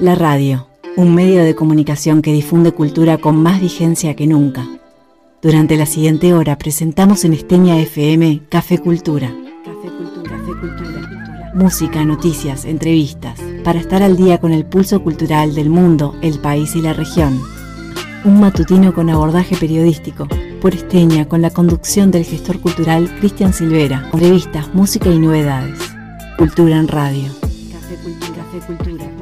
La radio, un medio de comunicación que difunde cultura con más vigencia que nunca. Durante la siguiente hora presentamos en Esteña FM Café Cultura. Café Cultura, Café Cultura. Música, noticias, entrevistas, para estar al día con el pulso cultural del mundo, el país y la región. Un matutino con abordaje periodístico, por Esteña con la conducción del gestor cultural Cristian Silvera, entrevistas, música y novedades. Cultura en radio. Café Cultura, Café Cultura.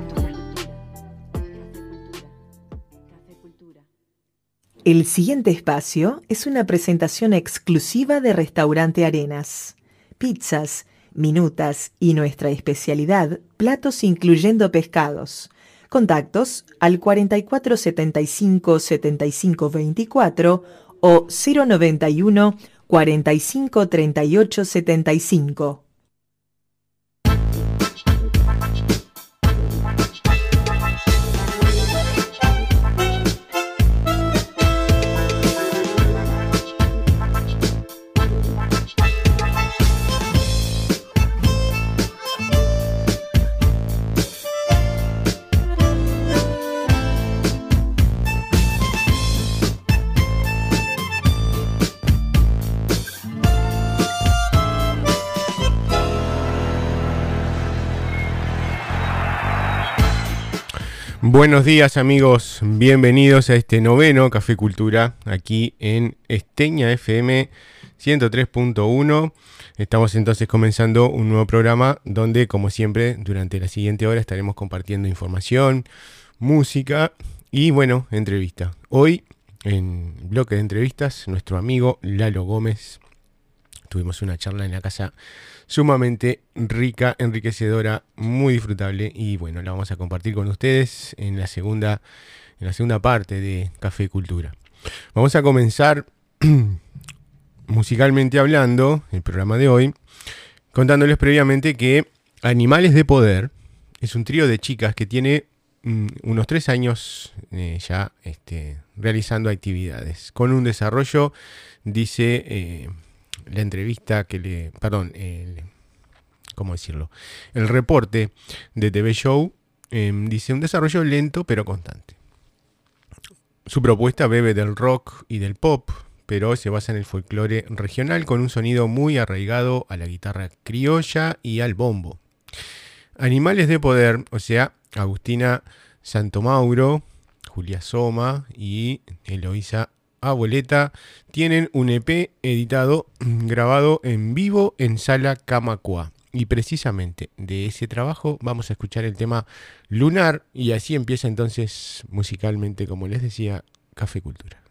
El siguiente espacio es una presentación exclusiva de Restaurante Arenas. Pizzas, minutas y nuestra especialidad, platos incluyendo pescados. Contactos al 4475 7524 o 091 45 38 75. Buenos días amigos, bienvenidos a este noveno Café Cultura aquí en Esteña FM 103.1. Estamos entonces comenzando un nuevo programa donde como siempre durante la siguiente hora estaremos compartiendo información, música y bueno, entrevista. Hoy en bloque de entrevistas nuestro amigo Lalo Gómez. Tuvimos una charla en la casa sumamente rica, enriquecedora, muy disfrutable y bueno, la vamos a compartir con ustedes en la segunda, en la segunda parte de Café Cultura. Vamos a comenzar musicalmente hablando el programa de hoy, contándoles previamente que Animales de Poder es un trío de chicas que tiene mm, unos tres años eh, ya este, realizando actividades, con un desarrollo, dice... Eh, la entrevista que le, perdón, el, ¿cómo decirlo? El reporte de TV Show em, dice un desarrollo lento pero constante. Su propuesta bebe del rock y del pop, pero se basa en el folclore regional con un sonido muy arraigado a la guitarra criolla y al bombo. Animales de poder, o sea, Agustina Santomauro, Julia Soma y Eloisa Abueleta tienen un EP editado, grabado en vivo en Sala Camacua. Y precisamente de ese trabajo vamos a escuchar el tema Lunar y así empieza entonces musicalmente, como les decía, Café Cultura.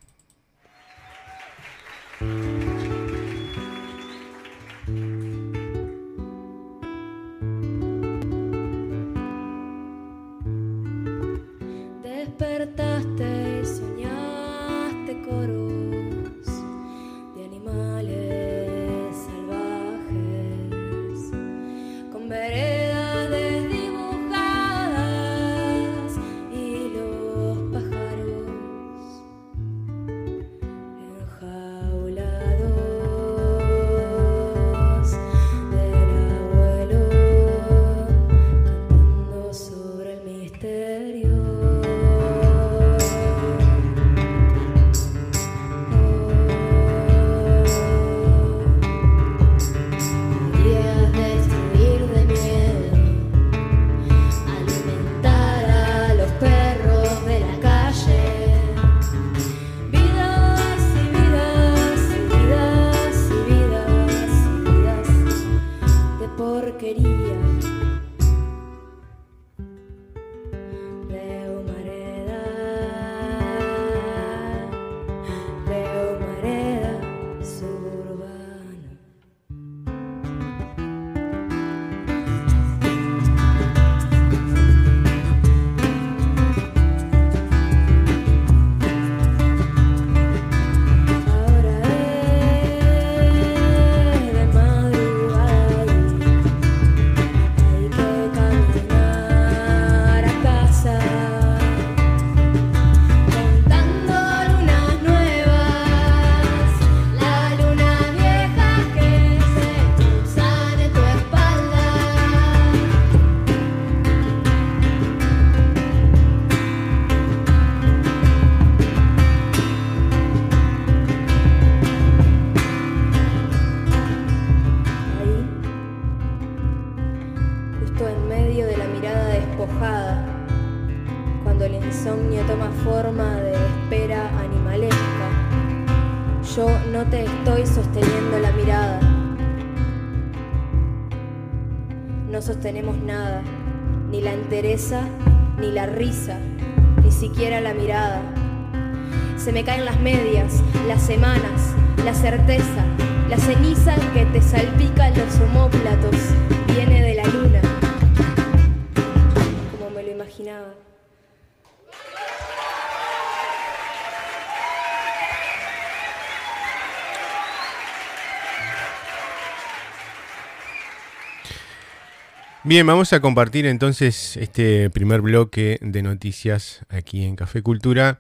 Bien, vamos a compartir entonces este primer bloque de noticias aquí en Café Cultura,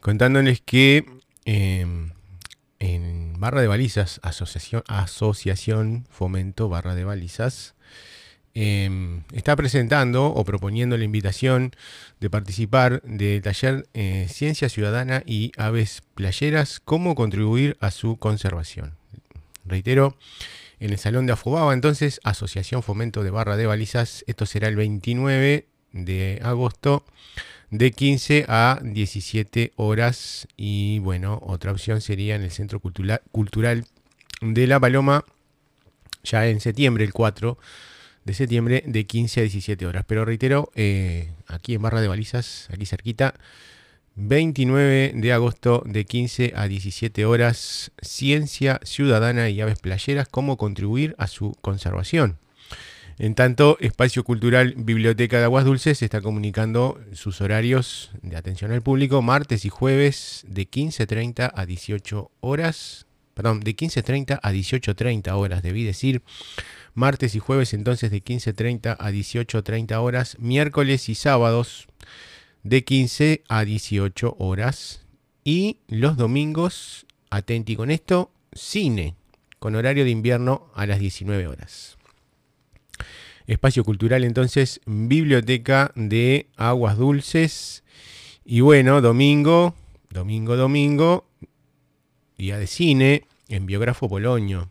contándoles que em, en Barra de Balizas, Asociación, Asociación Fomento Barra de Balizas, em, está presentando o proponiendo la invitación de participar del taller eh, Ciencia Ciudadana y Aves Playeras, cómo contribuir a su conservación. Reitero, en el Salón de Afobaba, entonces, Asociación Fomento de Barra de Balizas. Esto será el 29 de agosto de 15 a 17 horas. Y bueno, otra opción sería en el Centro Cultural de La Paloma, ya en septiembre, el 4 de septiembre, de 15 a 17 horas. Pero reitero, eh, aquí en Barra de Balizas, aquí cerquita, 29 de agosto de 15 a 17 horas, Ciencia Ciudadana y Aves Playeras, cómo contribuir a su conservación. En tanto, Espacio Cultural Biblioteca de Aguas Dulces está comunicando sus horarios de atención al público martes y jueves de 15.30 a 18 horas. Perdón, de 15.30 a 18.30 horas, debí decir. Martes y jueves entonces de 15.30 a 18.30 horas. Miércoles y sábados de 15 a 18 horas. Y los domingos, atenti con esto, cine, con horario de invierno a las 19 horas. Espacio cultural entonces, biblioteca de aguas dulces. Y bueno, domingo, domingo, domingo, día de cine en Biógrafo Poloño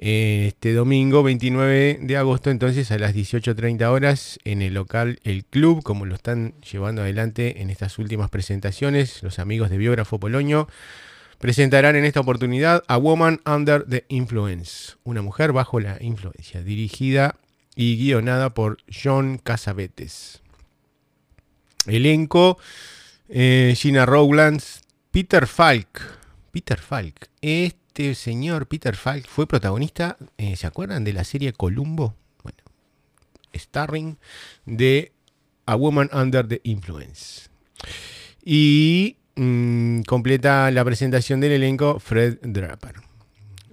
este domingo 29 de agosto, entonces a las 18.30 horas en el local El Club, como lo están llevando adelante en estas últimas presentaciones, los amigos de Biógrafo Poloño presentarán en esta oportunidad A Woman Under the Influence, una mujer bajo la influencia, dirigida y guionada por John Casabetes. Elenco, eh, Gina Rowlands, Peter Falk. Peter Falk. Este este señor Peter Falk fue protagonista, eh, ¿se acuerdan de la serie Columbo? Bueno, starring de A Woman Under the Influence. Y mm, completa la presentación del elenco Fred Draper.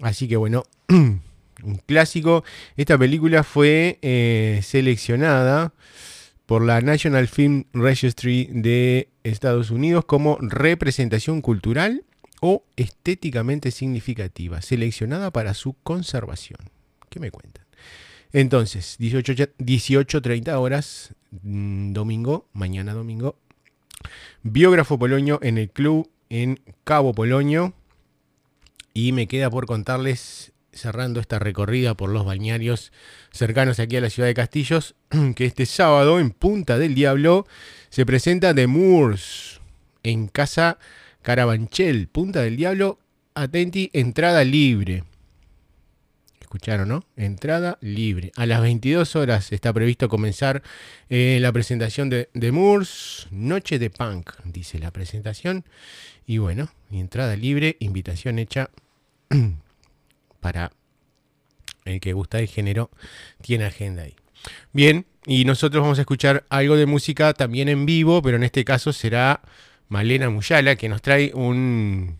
Así que bueno, un clásico. Esta película fue eh, seleccionada por la National Film Registry de Estados Unidos como representación cultural o estéticamente significativa, seleccionada para su conservación. ¿Qué me cuentan? Entonces, 18.30 horas, mm, domingo, mañana domingo, biógrafo Poloño en el club en Cabo Poloño. Y me queda por contarles, cerrando esta recorrida por los bañarios cercanos aquí a la ciudad de Castillos, que este sábado en Punta del Diablo se presenta The Moors en casa Carabanchel, Punta del Diablo, atenti, entrada libre. Escucharon, ¿no? Entrada libre. A las 22 horas está previsto comenzar eh, la presentación de, de Moors, Noche de Punk, dice la presentación. Y bueno, entrada libre, invitación hecha para el que gusta el género, tiene agenda ahí. Bien, y nosotros vamos a escuchar algo de música también en vivo, pero en este caso será Malena Muyala, que nos trae un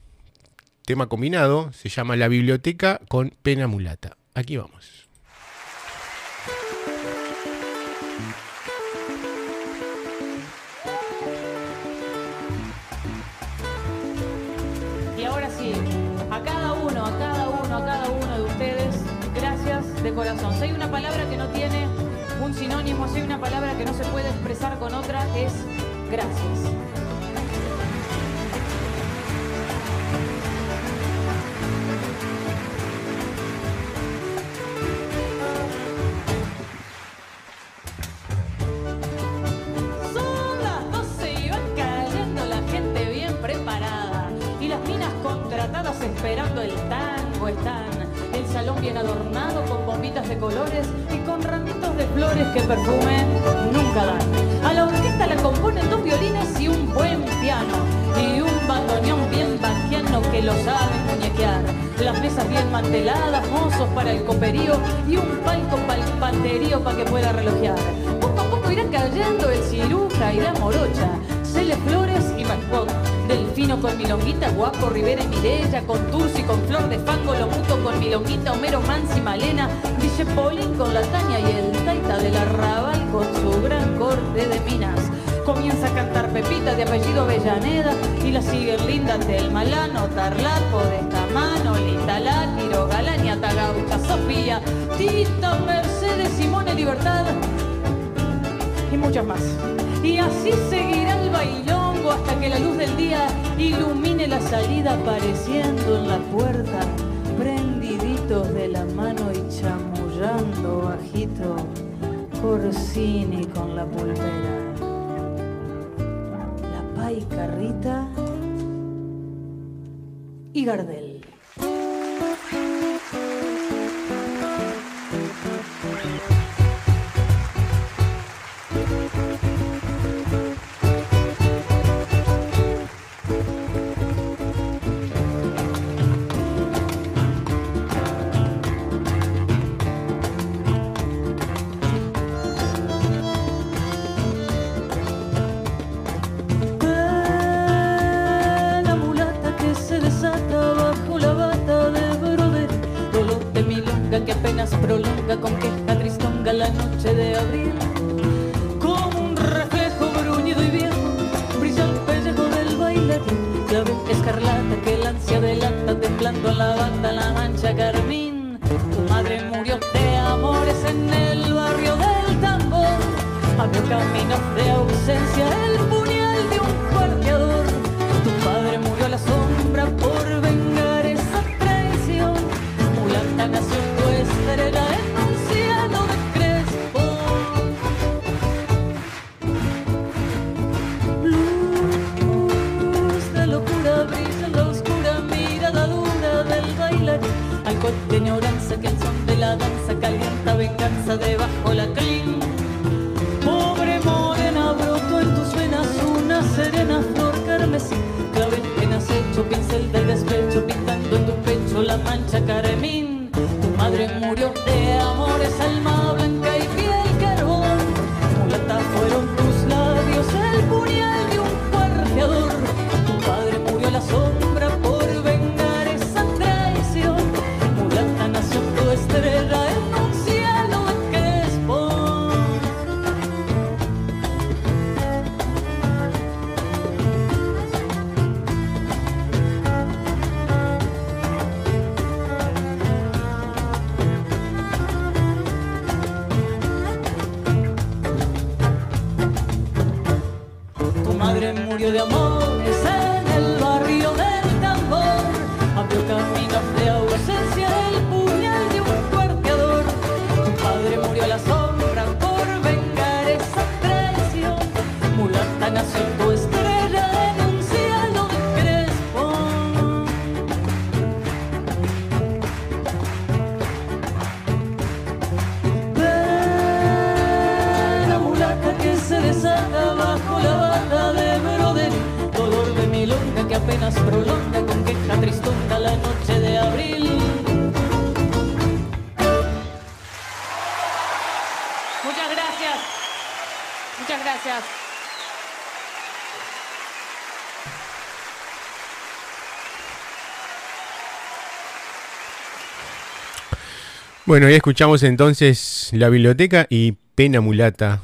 tema combinado, se llama La Biblioteca con Pena Mulata. Aquí vamos. Y ahora sí, a cada uno, a cada uno, a cada uno de ustedes, gracias de corazón. Si hay una palabra que no tiene un sinónimo, si hay una palabra que no se puede expresar con otra, es gracias. Manteladas, mozos para el coperío y un palco para el panterío para que pueda relojear. Poco a poco irá cayendo el ciruja y la morocha, Cele Flores y McPot Delfino con milonguita, guapo, Rivera y Mirella, con Tursi, con Flor de Fango, Lomuto con milonguita, Homero Mansi, Malena, Dice Polín con la Taña y el Taita del Arrabal con su gran corte de minas. Comienza a cantar Pepita de apellido Avellaneda y la sigue Linda del Malano, Tarlapo de mano, Lita Láquiro, Galaña, Tagaucha, Sofía, Tita, Mercedes, Simone, Libertad y muchas más. Y así seguirá el bailongo hasta que la luz del día ilumine la salida apareciendo en la puerta, prendiditos de la mano y chamullando bajito, Corsini con la pulpera. La paica Rita y Gardel. Bueno, ya escuchamos entonces La Biblioteca y Pena Mulata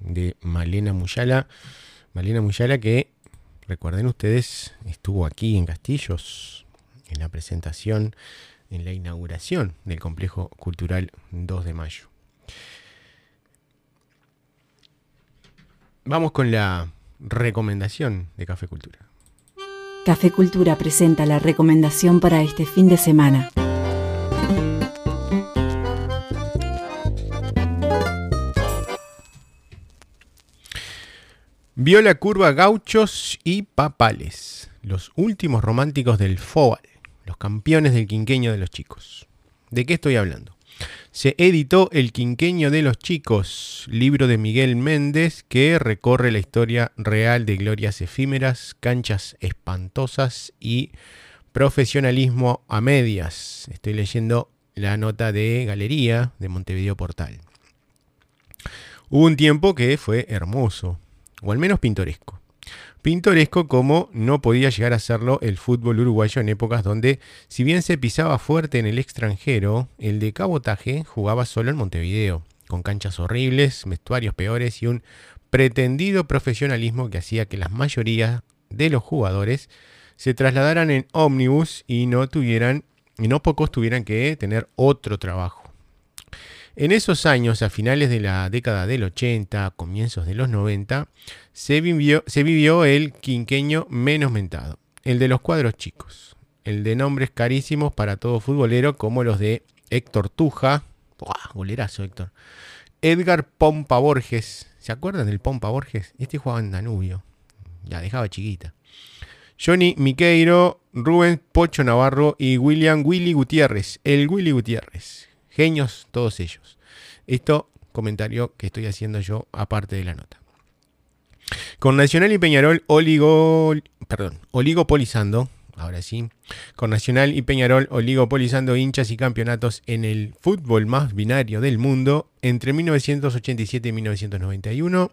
de Malena Muyala. Malena Muyala que, recuerden ustedes, estuvo aquí en Castillos en la presentación, en la inauguración del Complejo Cultural 2 de Mayo. Vamos con la recomendación de Café Cultura. Café Cultura presenta la recomendación para este fin de semana. Vio la curva Gauchos y Papales, los últimos románticos del Fobal, los campeones del quinqueño de los chicos. ¿De qué estoy hablando? Se editó El Quinqueño de los Chicos, libro de Miguel Méndez que recorre la historia real de glorias efímeras, canchas espantosas y profesionalismo a medias. Estoy leyendo la nota de Galería de Montevideo Portal. Hubo un tiempo que fue hermoso, o al menos pintoresco. Pintoresco como no podía llegar a serlo el fútbol uruguayo en épocas donde, si bien se pisaba fuerte en el extranjero, el de cabotaje jugaba solo en Montevideo, con canchas horribles, vestuarios peores y un pretendido profesionalismo que hacía que la mayoría de los jugadores se trasladaran en ómnibus y no tuvieran, y no pocos tuvieran que tener otro trabajo. En esos años, a finales de la década del 80, comienzos de los 90, se vivió, el quinqueño menos mentado, el de los cuadros chicos, el de nombres carísimos para todo futbolero como los de Héctor Tuja, golerazo Héctor, Edgar Pompa Borges, ¿se acuerdan del Pompa Borges? Este jugaba en Danubio, ya dejaba chiquita. Johnny Miqueiro, Rubén Pocho Navarro y William Willy Gutiérrez, el Willy Gutiérrez. Todos ellos. Esto comentario que estoy haciendo yo aparte de la nota. Con Nacional y Peñarol oligo, perdón, oligopolizando, ahora sí, con Nacional y Peñarol oligopolizando hinchas y campeonatos en el fútbol más binario del mundo entre 1987 y 1991,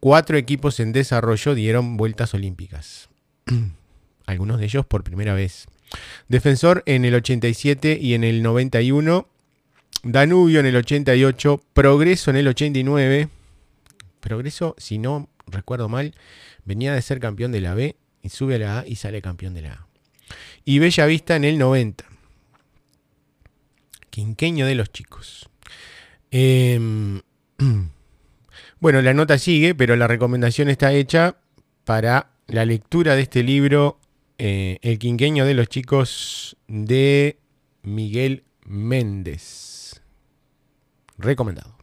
cuatro equipos en desarrollo dieron vueltas olímpicas. Algunos de ellos por primera vez. Defensor en el 87 y en el 91 Danubio en el 88, Progreso en el 89. Progreso, si no recuerdo mal, venía de ser campeón de la B y sube a la A y sale campeón de la A. Y Bella Vista en el 90. Quinqueño de los chicos. Em, bueno, la nota sigue, pero la recomendación está hecha para la lectura de este libro, eh, El Quinqueño de los chicos de Miguel Méndez recomendado.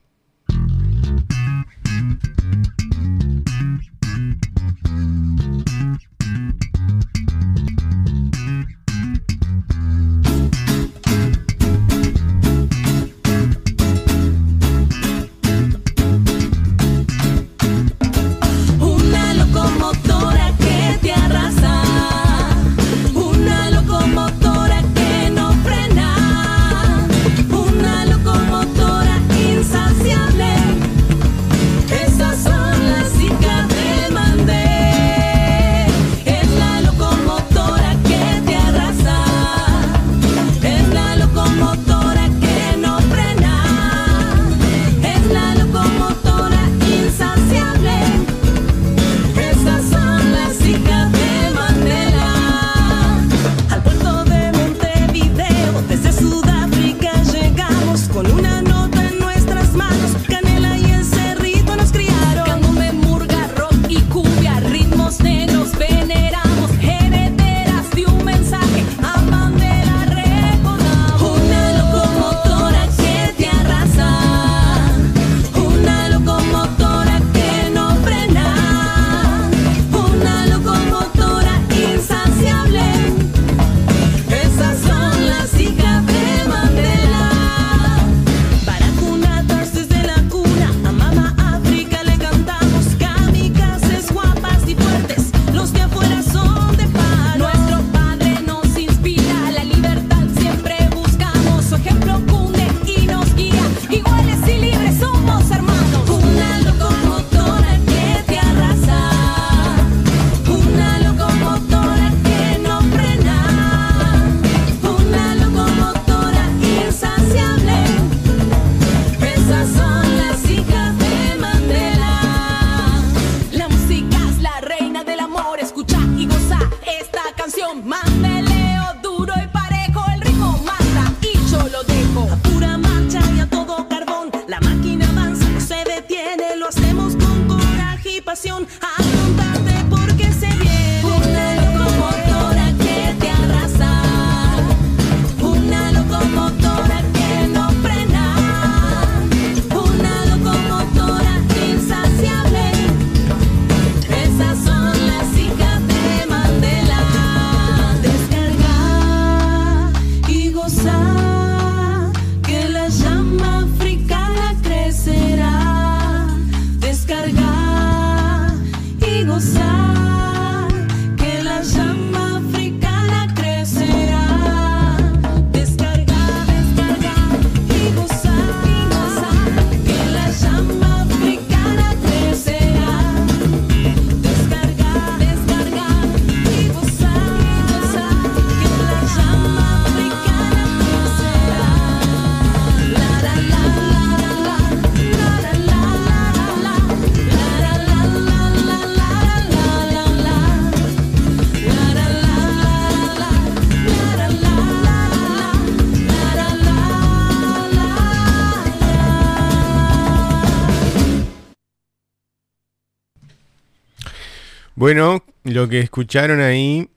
Bueno, lo que escucharon ahí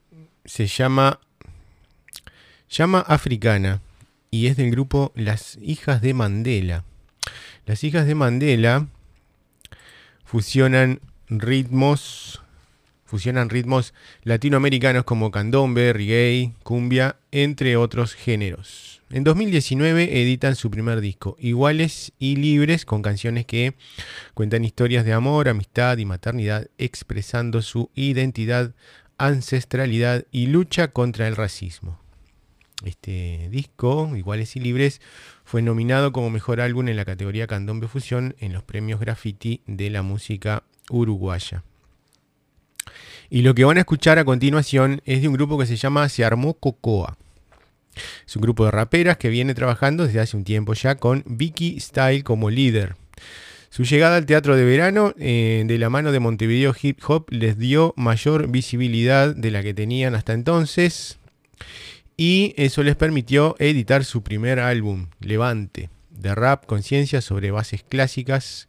se llama Llama Africana y es del grupo Las Hijas de Mandela. Las Hijas de Mandela fusionan ritmos fusionan ritmos latinoamericanos como candombe, reggae, cumbia, entre otros géneros. En 2019 editan su primer disco, Iguales y Libres, con canciones que cuentan historias de amor, amistad y maternidad, expresando su identidad, ancestralidad y lucha contra el racismo. Este disco, Iguales y Libres, fue nominado como mejor álbum en la categoría Candombe Fusión en los premios Graffiti de la música uruguaya. Y lo que van a escuchar a continuación es de un grupo que se llama Se Armó Cocoa. Es un grupo de raperas que viene trabajando desde hace un tiempo ya con Vicky Style como líder. Su llegada al teatro de verano eh, de la mano de Montevideo Hip Hop les dio mayor visibilidad de la que tenían hasta entonces y eso les permitió editar su primer álbum, Levante, de rap conciencia sobre bases clásicas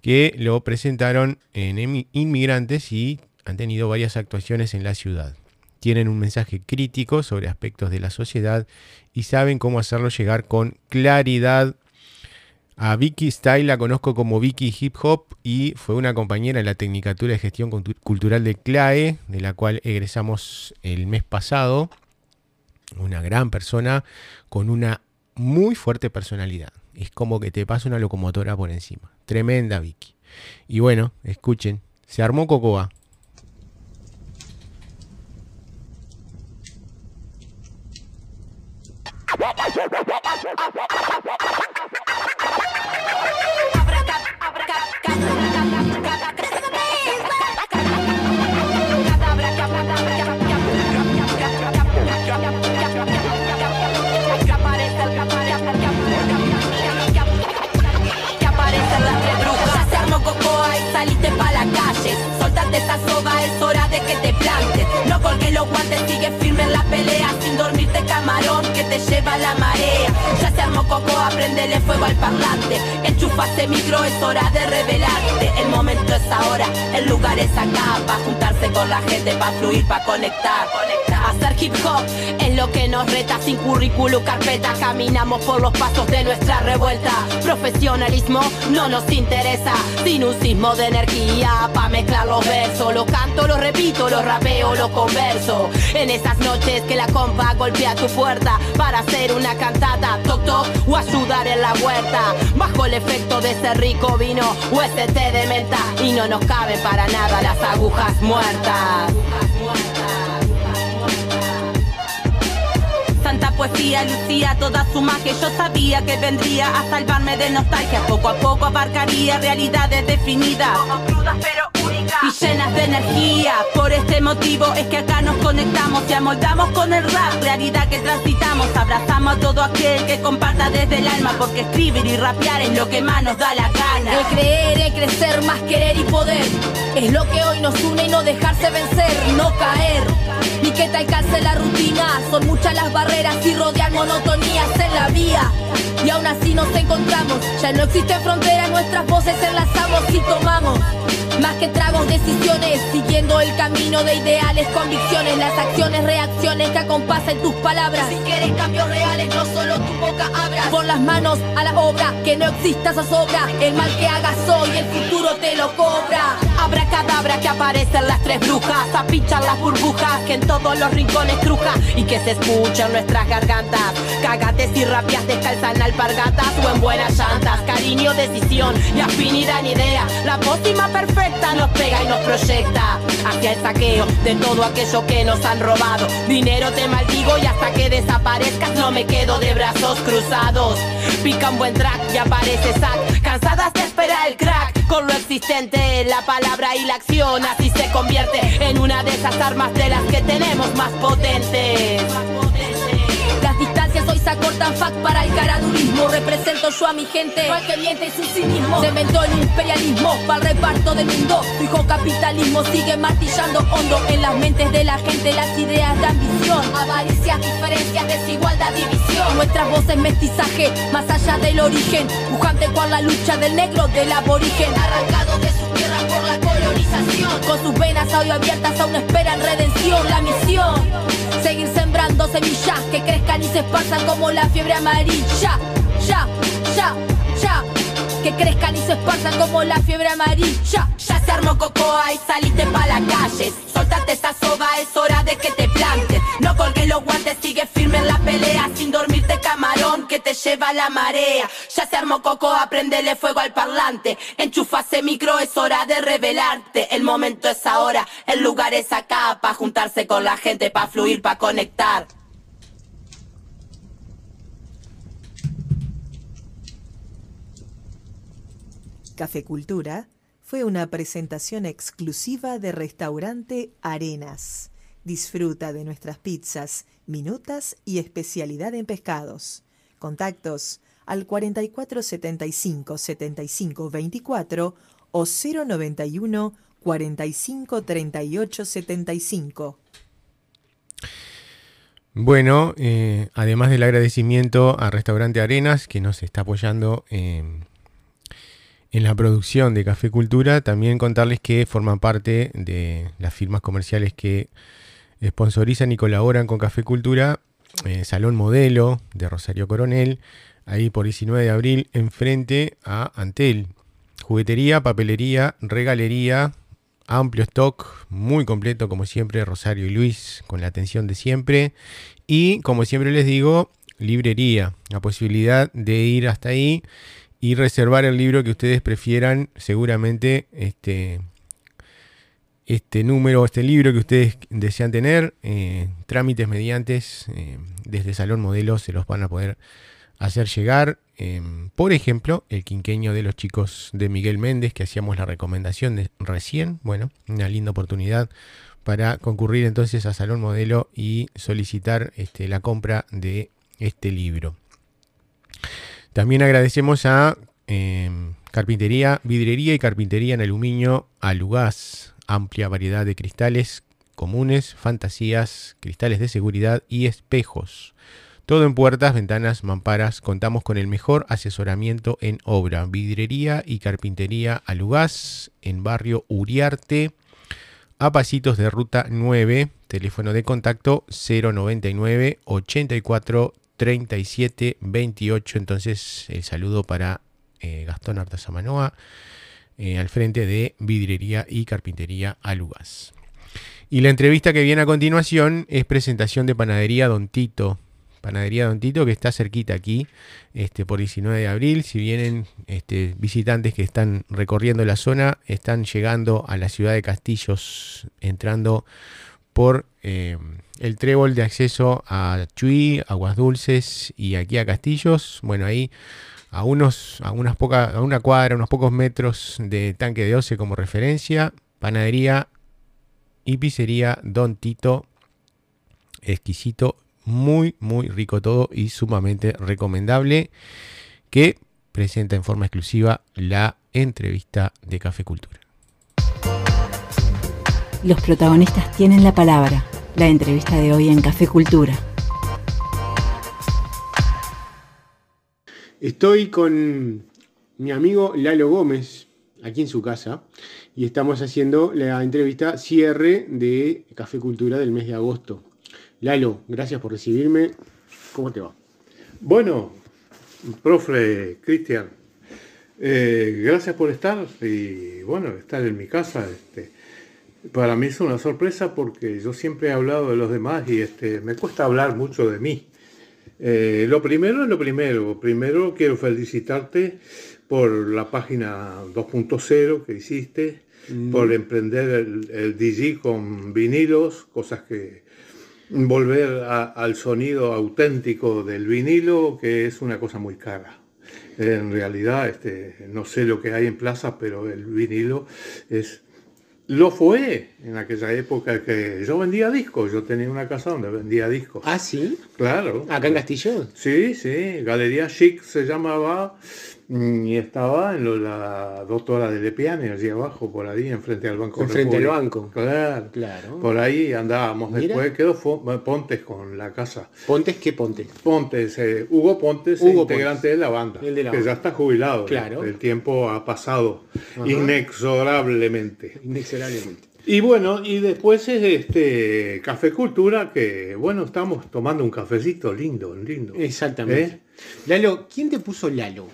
que lo presentaron en Inmigrantes y han tenido varias actuaciones en la ciudad. Tienen un mensaje crítico sobre aspectos de la sociedad y saben cómo hacerlo llegar con claridad. A Vicky Style la conozco como Vicky Hip Hop y fue una compañera en la Tecnicatura de Gestión Cultural de CLAE, de la cual egresamos el mes pasado. Una gran persona con una muy fuerte personalidad. Es como que te pasa una locomotora por encima. Tremenda Vicky. Y bueno, escuchen, se armó Cocoa. Los guantes, te lleva la marea. Ya se armó coco, aprendele fuego al parlante. Enchufaste micro, es hora de revelarte. El momento es ahora, el lugar es acá. Pa' juntarse con la gente, pa' fluir, pa' conectar. Hacer hip hop es lo que nos reta sin currículum, carpeta. Caminamos por los pasos de nuestra revuelta. Profesionalismo no nos interesa. Sin un sismo de energía, pa' mezclar los versos. Lo canto, lo repito, lo rapeo, lo converso. En esas noches que la compa golpea tu puerta para hacer una cantata, toc toc o ayudar en la huerta. Bajo el efecto de ese rico vino o ese té de menta. Y no nos caben para nada las agujas muertas. Santa poesía lucía toda su magia. Yo sabía que vendría a salvarme de nostalgia. Poco a poco abarcaría realidades definidas. crudas pero. Y llenas de energía. Por este motivo es que acá nos conectamos y amoldamos con el rap. Realidad que transitamos. Abrazamos a todo aquel que comparta desde el alma. Porque escribir y rapear es lo que más nos da la gana. El creer, el crecer, más querer y poder. Es lo que hoy nos une y no dejarse vencer, no caer. Ni que te la rutina. Son muchas las barreras y rodean monotonías en la vía. Y aún así nos encontramos. Ya no existen fronteras, nuestras voces enlazamos y tomamos. Más que tragos, decisiones, siguiendo el camino de ideales, convicciones, las acciones, reacciones que acompasen tus palabras. Si quieres cambios reales, no solo tu boca abra. Pon las manos a la obra, que no exista zozobra. El mal que hagas hoy, el futuro te lo cobra. Habrá cadabra que aparecen las tres brujas, a pinchar las burbujas que en todos los rincones truja y que se escuchan nuestras gargantas. Cagates y rapias descalzan alpargatas o en buenas llantas. Cariño, decisión y afinidad en idea. La pócima perfecta nos pega y nos proyecta hacia el saqueo de todo aquello que nos han robado. Dinero te maldigo y hasta que desaparezcas no me quedo de brazos cruzados. Pica un buen track y aparece sac. Cansadas de esperar el crack con lo existente, la palabra y la acción así se convierte en una de esas armas de las que tenemos más potentes. Las distancias hoy se acortan fact para el caradurismo. Represento yo a mi gente, no que miente y su cinismo. Cementó el imperialismo para el reparto del mundo. Su hijo capitalismo sigue martillando hondo en las mentes de la gente las ideas de ambición. Avaricias, diferencias, desigualdad, división. Nuestras voces mestizaje, más allá del origen. Pujante con la lucha del negro del aborigen. Arrancado de su por la colonización. Cuando sus venas audio abiertas aún esperan redención, la misión. Seguir sembrando semillas que crezcan y se esparzan como la fiebre amarilla. Ya, ya, ya que crezcan y se esparzan como la fiebre amarilla. Ya se armó cocoa y saliste pa' la calle. Soltate esa soga, es hora de que te plantes. No colgues los guantes, sigue firme en la pelea. Sin dormirte camarón que te lleva la marea. Ya se armó cocoa, prendele fuego al parlante. Enchufase micro, es hora de revelarte. El momento es ahora, el lugar es acá. Pa' juntarse con la gente, pa' fluir, pa' conectar. Café Cultura fue una presentación exclusiva de restaurante Arenas. Disfruta de nuestras pizzas, minutas y especialidad en pescados. Contactos al 44 75 75 24 o 091 45 38 75. Bueno, eh, además del agradecimiento a Restaurante Arenas que nos está apoyando en en la producción de Café Cultura, también contarles que forman parte de las firmas comerciales que sponsorizan y colaboran con Café Cultura, eh, Salón Modelo de Rosario Coronel, ahí por 19 de abril, enfrente a Antel. Juguetería, papelería, regalería, amplio stock, muy completo como siempre, Rosario y Luis, con la atención de siempre. Y como siempre les digo, librería, la posibilidad de ir hasta ahí y reservar el libro que ustedes prefieran. Seguramente este, este número, este libro que ustedes desean tener, eh, trámites mediantes eh, desde Salón Modelo se los van a poder hacer llegar. Em, por ejemplo, el quinqueño de los chicos de Miguel Méndez, que hacíamos la recomendación de recién. Bueno, una linda oportunidad para concurrir entonces a Salón Modelo y solicitar este, la compra de este libro. También agradecemos a em, Carpintería, Vidrería y Carpintería en Aluminio Alugás. Amplia variedad de cristales comunes, fantasías, cristales de seguridad y espejos. Todo en puertas, ventanas, mamparas. Contamos con el mejor asesoramiento en obra. Vidrería y carpintería Alugás en barrio Uriarte. A pasitos de ruta 9. Teléfono de contacto 099 84 37 28. Entonces, el saludo para eh, Gastón Artazamanoa, eh, al frente de Vidrería y Carpintería Alugas. Y la entrevista que viene a continuación es presentación de Panadería Don Tito. Panadería Don Tito, que está cerquita aquí, este, por 19 de abril. Si vienen este, visitantes que están recorriendo la zona, están llegando a la ciudad de Castillos, entrando por eh, el trébol de acceso a Chuy, Aguas Dulces y aquí a Castillos. Bueno, ahí a unos, a unas pocas, a una cuadra, unos pocos metros de tanque de Oce como referencia, panadería y pizzería Don Tito. Exquisito, muy, muy rico todo y sumamente recomendable. Que presenta en forma exclusiva la entrevista de Café Cultura. Los protagonistas tienen la palabra. La entrevista de hoy en Café Cultura. Estoy con mi amigo Lalo Gómez, aquí en su casa, y estamos haciendo la entrevista cierre de Café Cultura del mes de agosto. Lalo, gracias por recibirme. ¿Cómo te va? Bueno, profe Cristian, eh, gracias por estar y bueno, estar en mi casa. Este, para mí es una sorpresa porque yo siempre he hablado de los demás y este, me cuesta hablar mucho de mí. Eh, lo primero es lo primero. Primero quiero felicitarte por la página 2.0 que hiciste, mm. por emprender el, el, DJ con vinilos, cosas que volver al sonido auténtico del vinilo, que es una cosa muy cara. En realidad, este, no sé lo que hay en plaza, pero el vinilo es lo fue en aquella época que yo vendía discos, yo tenía una casa donde vendía discos. Ah, sí. Claro. ¿Acá en Castillo? Sí, sí, Galería Chic se llamaba y estaba en la doctora de Lepiane, allí abajo, por ahí, enfrente al Banco Enfrente del banco. Claro, claro. Por ahí andábamos. Después quedó Pontes con la casa. ¿Pontes qué Pontes? Pontes, eh, Hugo Pontes, integrante de la banda. El de la que ya está jubilado. Claro. El tiempo ha pasado inexorablemente. Inexorablemente. Y bueno, y después es este Café Cultura, que bueno, estamos tomando un cafecito lindo, lindo. Exactamente. ¿Eh? Lalo, ¿quién te puso Lalo?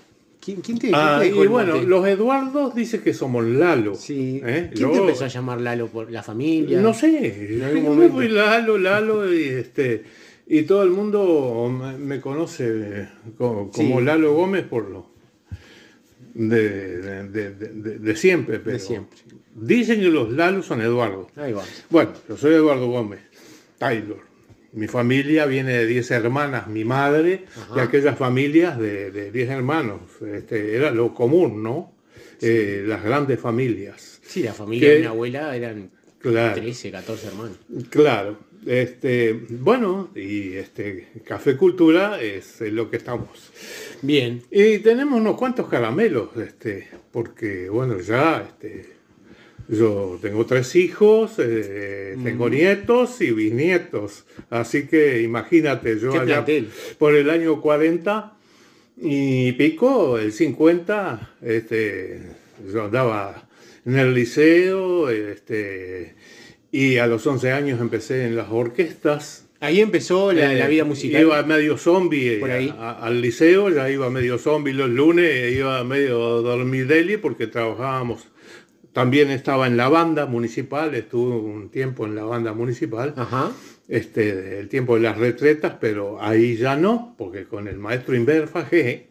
¿Quién, quién te, quién Ah, te y bueno, los Eduardos dicen que somos Lalo. Sí. ¿eh? ¿Quién te empezó a llamar Lalo? ¿Por la familia? No sé, yo momento. fui Lalo, Lalo, y este y todo el mundo me, me conoce co- como, Sí. Lalo Gómez por lo de, de- de- de- de siempre, pero siempre. dicen que los Lalos son Eduardo. Ahí va. Bueno, yo soy Eduardo Gómez, Taylor. Mi familia viene de 10 hermanas, mi madre, Ajá. de aquellas familias de de 10 hermanos. Este, era lo común, ¿no? Eh, las grandes familias. Sí, la familia Que- de mi abuela eran Claro. 13, 14 hermanos. Claro, este, bueno, y este Café Cultura es lo que estamos. Bien. Y tenemos unos cuantos caramelos, este, porque bueno, ya este, yo tengo tres hijos, eh, tengo nietos y bisnietos, así que imagínate, yo ¿Qué allá plantel? por el año 40 y pico, el 50, este, yo andaba en el liceo, este, y a los 11 años empecé en las orquestas. Ahí empezó la, Eh, la vida musical. Iba medio zombie Por eh, ahí. a- al liceo, ya iba medio zombie los lunes, iba medio dormideli porque trabajábamos. También estaba en la banda municipal, estuve un tiempo en la banda municipal, Ajá. este, el tiempo de las retretas, pero ahí ya no, porque con el maestro Inver Fajé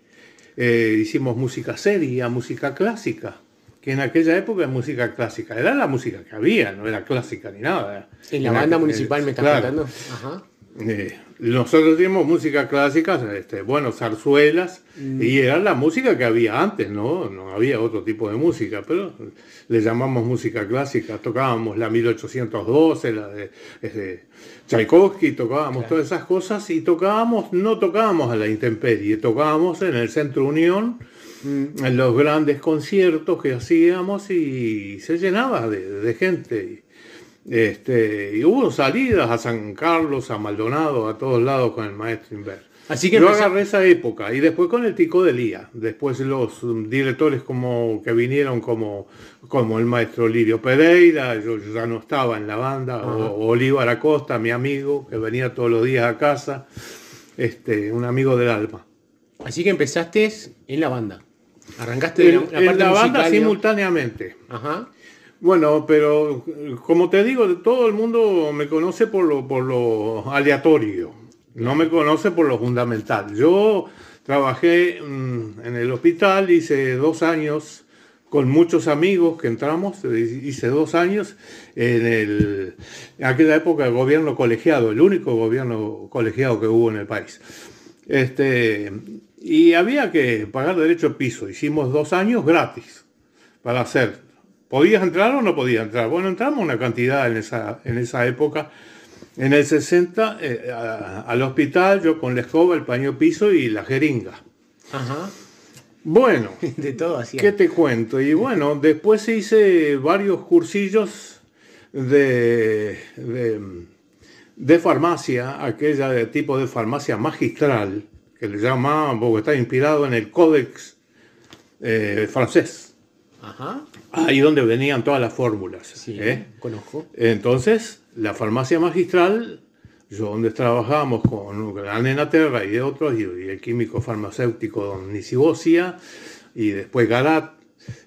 eh, hicimos música seria, música clásica, que en aquella época es música clásica, era la música que había, no era clásica ni nada. En la Era- banda municipal me estás claro. contando. Ajá. Eh, nosotros teníamos música clásica, este, bueno, zarzuelas, Mm. y era la música que había antes, ¿no? No había otro tipo de música, pero le llamamos música clásica. Tocábamos la 1812, la de, este, Tchaikovsky, tocábamos todas esas cosas, y tocábamos, no tocábamos a la intemperie, tocábamos en el Centro Unión, Mm. en los grandes conciertos que hacíamos, y se llenaba de, de gente. Este, y hubo salidas a San Carlos, a Maldonado, a todos lados con el maestro Inver. Así que Yo agarré esa época y después con el Tico de Lía. Después los directores como que vinieron como, como el maestro Lirio Pereira, yo ya no estaba en la banda, o Olivar Acosta, mi amigo, que venía todos los días a casa, este, un amigo del alma. Así que empezaste en la banda. Arrancaste de En, la, la en parte la banda simultáneamente. Ajá. Bueno, pero como te digo, todo el mundo me conoce por lo, por lo aleatorio, no me conoce por lo fundamental. Yo trabajé mm, en el hospital, hice dos años con muchos amigos que entramos, hice dos años en, el, aquella época el gobierno colegiado, el único gobierno colegiado que hubo en el país. Este, y había que pagar derecho de piso, hicimos dos años gratis para hacer. ¿Podías entrar o no podías entrar? Bueno, entramos una cantidad en esa, en esa época. En el 60, eh, a- al hospital, yo con la escoba, el paño piso y la jeringa. Ajá. Bueno, De todo así. ¿qué te cuento? Y bueno, después hice varios cursillos de, de, de farmacia, aquella de tipo de farmacia magistral, que le llaman, porque está inspirado en el códex eh, francés. Ajá. Ahí donde venían todas las fórmulas. Sí, ¿eh? conozco. Entonces, la farmacia magistral, yo donde trabajábamos con la nena Terra y de otros, y, y el químico farmacéutico Don Nisibosia, y después Garat,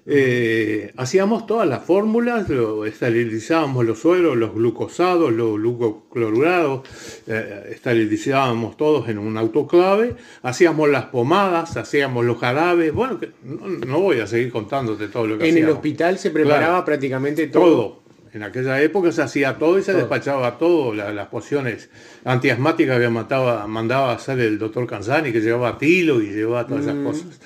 eh, hacíamos todas las fórmulas, lo- esterilizábamos los sueros, los glucosados, los glucoclorurados, eh, esterilizábamos todos en un autoclave, hacíamos las pomadas, hacíamos los jarabes, bueno, que no, no voy a seguir contándote todo lo que En el hospital se preparaba Claro. prácticamente todo. Todo. En aquella época se hacía todo y se Todo. despachaba todo, la- las pociones antiasmáticas que mataba, mandaba a hacer el doctor Canzani, que llevaba tilo y llevaba todas Mm. esas cosas.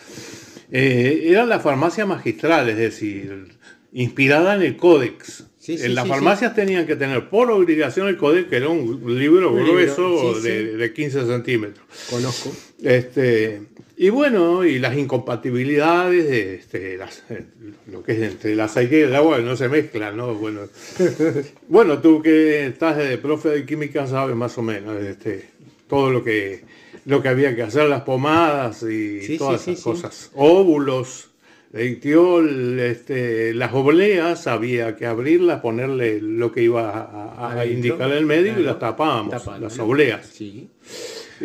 Eh, era la farmacia magistral, es decir, inspirada en el códex. Sí, sí, en las sí, farmacias tenían que tener por obligación el códex, que era un libro Un grueso de, de 15 centímetros. Conozco. Este, y bueno, y las incompatibilidades, de, este, las- eh, lo que es entre el aceite y el agua no se mezclan, ¿no? Bueno, bueno tú que estás de profe de química sabes más o menos este, todo lo que, lo que había que hacer, las pomadas y Sí, todas sí, esas sí, cosas. Óvulos, dictó este, las obleas, había que abrirlas, ponerle lo que iba a, a indicar el médico y las tapábamos, las obleas. Sí.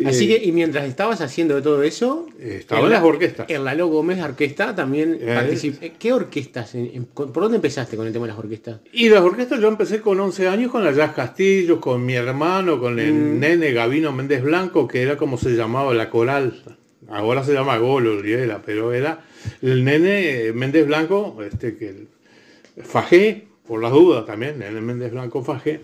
Así que, y mientras estabas haciendo todo eso, estaba en las orquestas. En la Lalo Gómez Orquesta también participé. ¿Qué orquestas? ¿Por dónde empezaste con el tema de las orquestas? Y las orquestas yo empecé con 11 años con la Jazz Castillo, con mi hermano, con el mm. nene Gavino Méndez Blanco, que era como se llamaba la coral. Ahora se llama Golo, pero era el nene Méndez Blanco, este que Fajé, por las dudas también, el Méndez Blanco Fajé.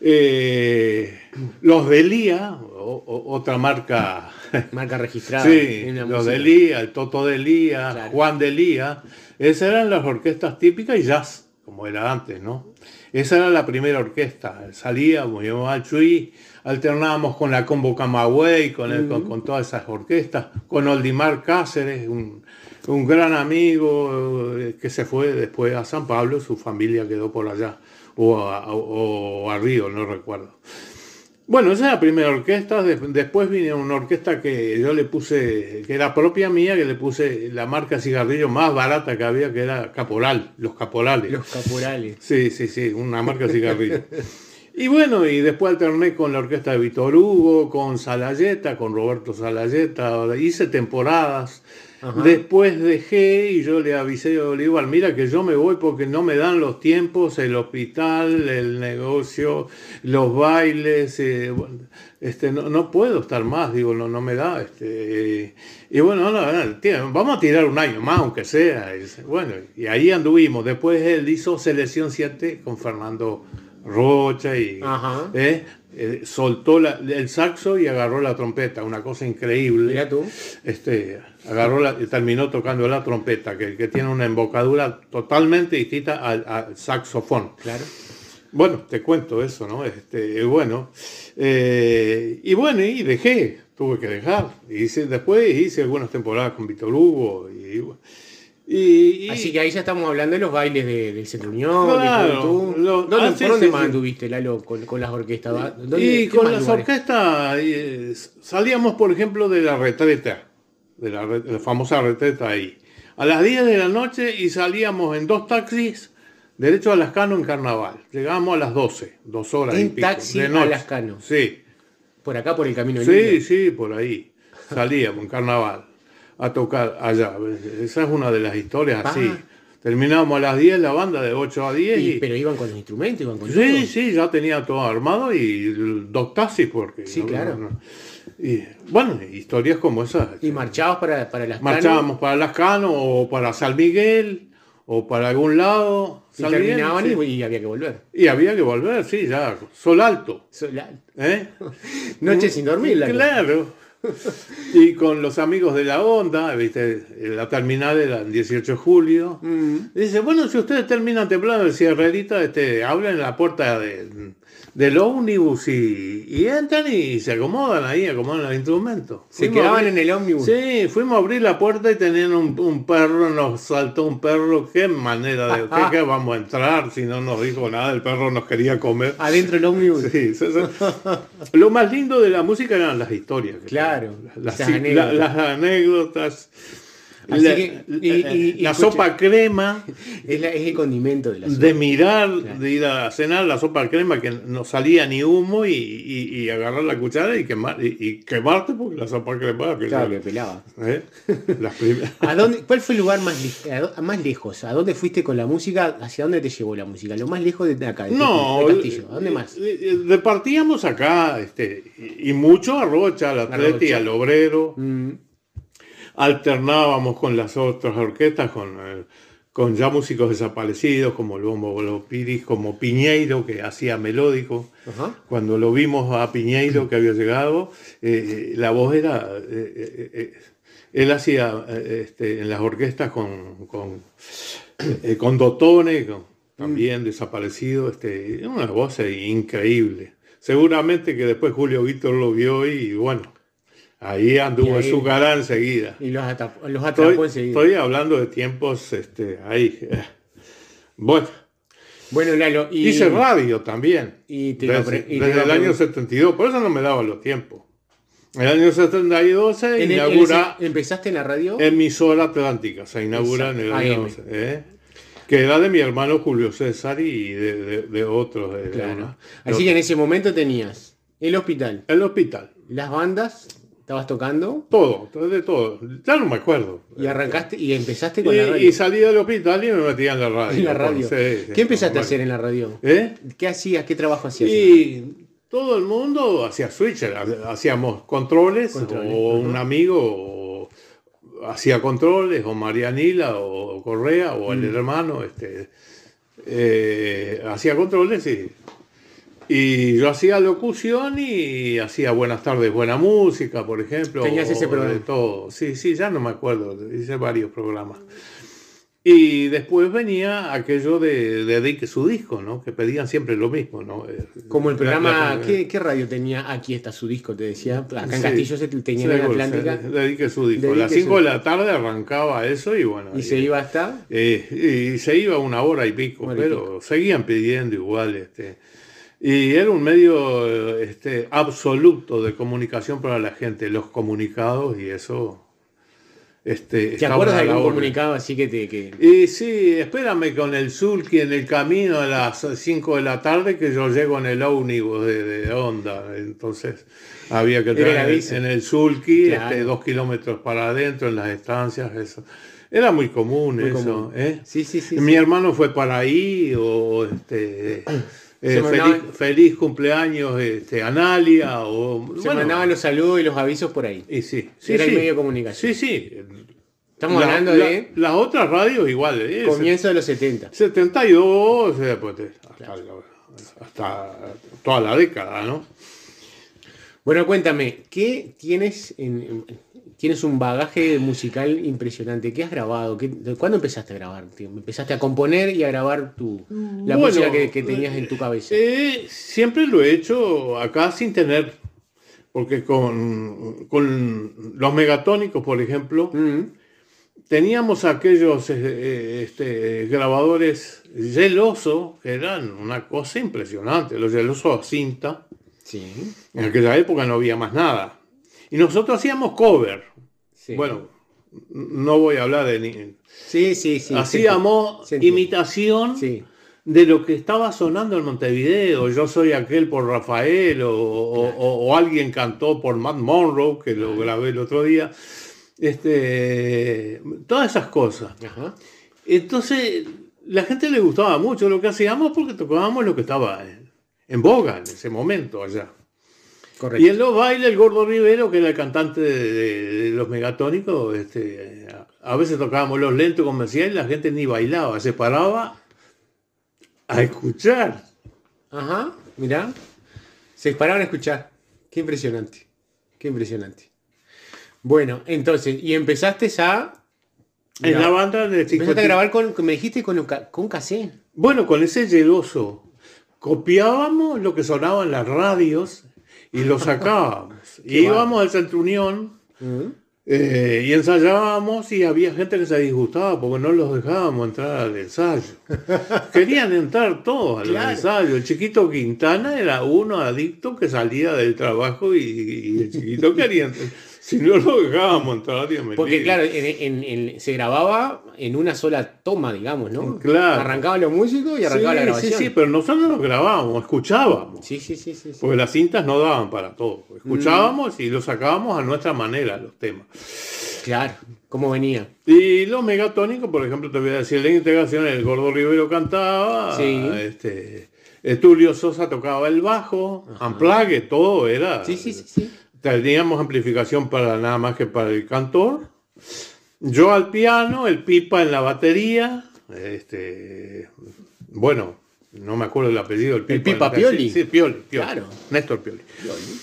Eh, los de Lía, otra marca. Marca registrada. sí, los de Lía, el Toto de Lía, Juan de Lía. Esas eran las orquestas típicas y jazz, como era antes, ¿no? Esa era la primera orquesta. Salíamos, íbamos al Chuy, alternábamos con la Combo Camagüey, con, con, todas esas orquestas, con Oldimar Cáceres, un, un gran amigo eh, que se fue después a San Pablo, su familia quedó por allá o a, Río, no recuerdo. Bueno, esa es la primera orquesta, después vino una orquesta que yo le puse, que era propia mía, que le puse la marca cigarrillo más barata que había, que era Caporal, los Caporales. Los Caporales. Sí, sí, sí, una marca cigarrillo. y bueno, y después alterné con la orquesta de Víctor Hugo, con Salayeta, con Roberto Salayeta, hice temporadas. Después dejé y yo le avisé a Olivar, mira que yo me voy porque no me dan los tiempos, el hospital, el negocio, los bailes, eh, este, no, puedo estar más, digo, no, no me da. Este, y bueno, vamos a tirar un año más, aunque sea. Y, bueno, y ahí anduvimos. Después él hizo Selección 7 con Fernando Rocha y ¿eh? Eh, soltó el saxo y agarró la trompeta, una cosa increíble. Mira tú. Este, agarró la, y terminó tocando la trompeta, que, que tiene una embocadura totalmente distinta al, saxofón. Claro. Bueno, te cuento eso, ¿no? Este, bueno, eh, y bueno, y dejé, tuve que dejar. Hice, después hice algunas temporadas con Víctor Hugo y, Así que ahí ya estamos hablando de los bailes del Centro Unión, claro, ¿Dónde, ah, ¿Por dónde más anduviste, Lalo, con, las orquestas? y con las orquestas salíamos, por ejemplo, de la retreta, de la, famosa retreta ahí, a las 10 de la noche y salíamos en dos taxis derecho a Lascano en Carnaval. Llegábamos a las 12, dos horas ¿En y pico, taxi de noche. a Lascano? Sí. ¿Por acá, por el camino Sí, sí, por ahí. Salíamos en Carnaval a tocar allá. Esa es una de las historias así. Terminamos a las 10 la banda de 8 a 10. Y, pero iban con los instrumentos, iban con Sí, sí, ya tenía todo armado y dos taxis porque... Sí, claro. Y, bueno, historias como esas. ¿Y marchabas para, para las Marchábamos para Las Cano o para San Miguel o para algún lado. Y terminaban y, había que volver. Y había que volver, sí, ya. Sol alto. Sol alto. ¿Eh? Noche sin dormir. Claro y con los amigos de la onda, ¿viste? la terminal era el 18 de julio. Mm. Dice, bueno, si ustedes terminan temprano el cierrerita, este, abren la puerta de, del ómnibus y, entran y se acomodan ahí, acomodan los instrumentos. Se quedaban en el ómnibus. Sí, fuimos a abrir la puerta y tenían un, perro, nos saltó un perro, qué manera de, ¿qué, vamos a entrar? Si no nos dijo nada, el perro nos quería comer. Adentro del ómnibus. Sí, lo más lindo de la música eran las historias. Claro, las, las anécdotas la, sopa crema. Es, el condimento de la sopa. De mirar, de ir a cenar la sopa crema que no salía ni humo y, agarrar la cuchara y, quemar, y, quemarte porque la sopa crema. Que claro, que pelaba. ¿Eh? ¿A dónde, ¿Cuál fue el lugar más, más lejos? ¿A dónde fuiste con la música? ¿Hacia dónde te llevó la música? Lo más lejos de acá, de, no, Castillo. ¿A dónde más? Departíamos acá, este, y mucho a Rocha, a la Atleti, al Obrero. Mm alternábamos con las otras orquestas, con, eh, con ya músicos desaparecidos, como el Bombo Piris, como Piñeiro, que hacía melódico. Cuando lo vimos a Piñeiro, que había llegado, eh, la voz era... Eh, él hacía este, en las orquestas con, con, con Dotone, también desaparecido, este, una voz increíble. Seguramente que después Julio Víctor lo vio y bueno, Ahí anduvo su cara enseguida. Y los, atrapó, los atrapó enseguida. Estoy hablando de tiempos este, ahí. Bueno. Bueno, Lalo. Y, Hice radio también. Y desde, el año 72, por eso no me daba los tiempos. En el año 72 se En inaugura en ¿Empezaste en la radio? emisora Atlántica, se inaugura en el año AM. 12, ¿eh? que era de mi hermano Julio César y de, de- de otros. de- Claro. Así que en ese momento tenías el hospital, El hospital, las bandas, estabas tocando todo, de todo. Ya no me acuerdo. y arrancaste y empezaste Y, con la radio. y salí del hospital y me metí en la radio. En la radio. Sí, sí, ¿Qué empezaste a hacer en la radio? ¿Eh? ¿Qué hacías? ¿Qué trabajo hacías? Y todo el mundo hacía switcher, ha- hacíamos controles, Controles, o un amigo o hacía controles, o Marianila, o Correa, o Mm. el hermano, este, eh, hacía controles y, y yo hacía locución y hacía buenas tardes, buena música, por ejemplo. Tenías ese programa. De todo. Sí, sí, ya no me acuerdo, hice varios programas. Y después venía aquello de, de su disco, ¿no? Que pedían siempre lo mismo, ¿no? Eh, Como el programa, la- ¿qué, qué radio tenía? Aquí está su disco, te decía. Acá en Sí. Castillo se tenía en Atlántica se- Dedique su disco. A las 5 su- de la tarde arrancaba eso y bueno. y se iba hasta. eh, y se iba una hora y pico, Hora y pero seguían pidiendo igual. Este, y era un medio este, absoluto de comunicación para la gente, los comunicados y eso. Este, ¿Te acuerdas de algún comunicado así que te. Que... Y sí, espérame con el Zulki en el camino a las 5 de la tarde que yo llego en el ómnibus de, de Onda. Entonces había que entrar en, el Zulki, Claro. este, dos kilómetros para adentro en las estancias. Eso. Era muy común Muy eso. común. ¿eh? Sí, sí, sí. Mi hermano fue para ahí o este... eh, feliz, cumpleaños este, Analia o Se bueno, mandaban los saludos y los avisos por ahí. y sí, sí, Era el sí. medio de comunicación. Sí, sí. Estamos La- hablando la- de las otras radios igual. ¿eh? comienzo de los 70. 72, eh, pues, hasta, la- hasta toda la década, ¿no? Bueno, cuéntame, ¿qué tienes en, en- Tienes un bagaje musical impresionante. ¿Qué has grabado? ¿Qué- ¿Cuándo empezaste a grabar? tío? ¿Empezaste a componer y a grabar tu, la Bueno, música que, que tenías en tu cabeza? Eh, siempre lo he hecho acá sin tener, porque con, con los megatónicos, por ejemplo, Mm, teníamos aquellos eh, eh, este, grabadores geloso, que eran una cosa impresionante, los gelosos a cinta. sí, En aquella época no había más nada. Y nosotros hacíamos cover. sí. Bueno, no voy a hablar de ni... sí, sí, sí. hacíamos imitación de lo que estaba sonando en Montevideo. Yo soy aquel por Rafael o, o- o- o alguien cantó por Matt Monroe, que lo grabé el otro día. Este, todas esas cosas. Ajá. Entonces, la gente le gustaba mucho lo que hacíamos porque tocábamos lo que estaba en, en boga en ese momento allá. Correcto. Y en los bailes, el Gordo Rivero, que era el cantante de, de- de los megatónicos, este, a, veces tocábamos los lentos comerciales y la gente ni bailaba, se paraba a escuchar. Ajá, mirá. Se disparaban a escuchar. Qué impresionante. Qué impresionante. Bueno, entonces, y empezaste a. En la banda de Empezaste 50 a grabar con, me dijiste, con, con cassette. Bueno, con ese geloso, copiábamos lo que sonaba en las radios y lo sacábamos. y íbamos al Centro Unión Mm. eh, y ensayábamos y había gente que se disgustaba porque no los dejábamos entrar al ensayo. Querían entrar todos al Claro. ensayo. El chiquito Quintana era uno adicto que salía del trabajo y, y el chiquito quería entrar. Si no lo dejábamos entrar, me Porque claro, en- en- en- se grababa en una sola toma, digamos, ¿no? Claro. Arrancaban los músicos y arrancaba la grabación. sí, sí, pero nosotros lo grabábamos, escuchábamos. sí, sí, sí, sí. Porque las cintas no daban para todo. Mm. Escuchábamos y lo sacábamos a nuestra manera, los temas. Claro, ¿cómo venía? Y los megatónicos, por ejemplo, te voy a decir, la integración, el Gordo Rivero cantaba, Sí. este, Tulio Sosa tocaba el bajo, Amplague, todo era. Sí, sí, sí, sí. Teníamos amplificación para nada más que para el cantor. Yo al piano, el pipa en la batería. Este, bueno, no me acuerdo el apellido del El pipa. Pipa Pioli. Sí, sí, Pioli, Pioli. Claro. Néstor Pioli.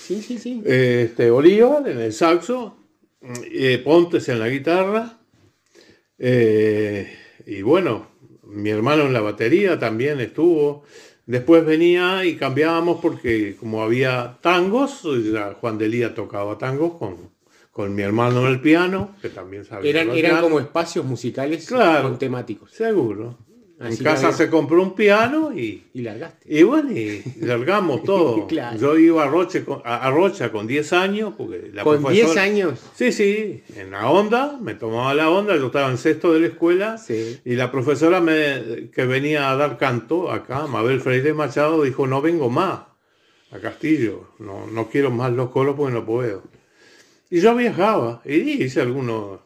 Sí, sí, sí. Este, Bolívar en el saxo, eh, Pontes en la guitarra, eh, y bueno, mi hermano en la batería también estuvo. Después venía y cambiábamos porque como había tangos, Juan Delía tocaba tangos con, con mi hermano en el piano, que también sabía. Eran, eran como espacios musicales Claro. con temáticos. Seguro. En casa se compró un piano y, Y largaste. y bueno, y largamos todo. Claro. Yo iba a, Roche con- a, a Rocha con 10 años, porque la Con 10 profesora- años. Sí, sí, en la onda, me tomaba la onda, yo estaba en sexto de la escuela Sí. y la profesora me, que venía a dar canto acá, Mabel Freire Machado, dijo, no vengo más a Castillo, no, no quiero más los coros porque no puedo. Y yo viajaba y hice algunos,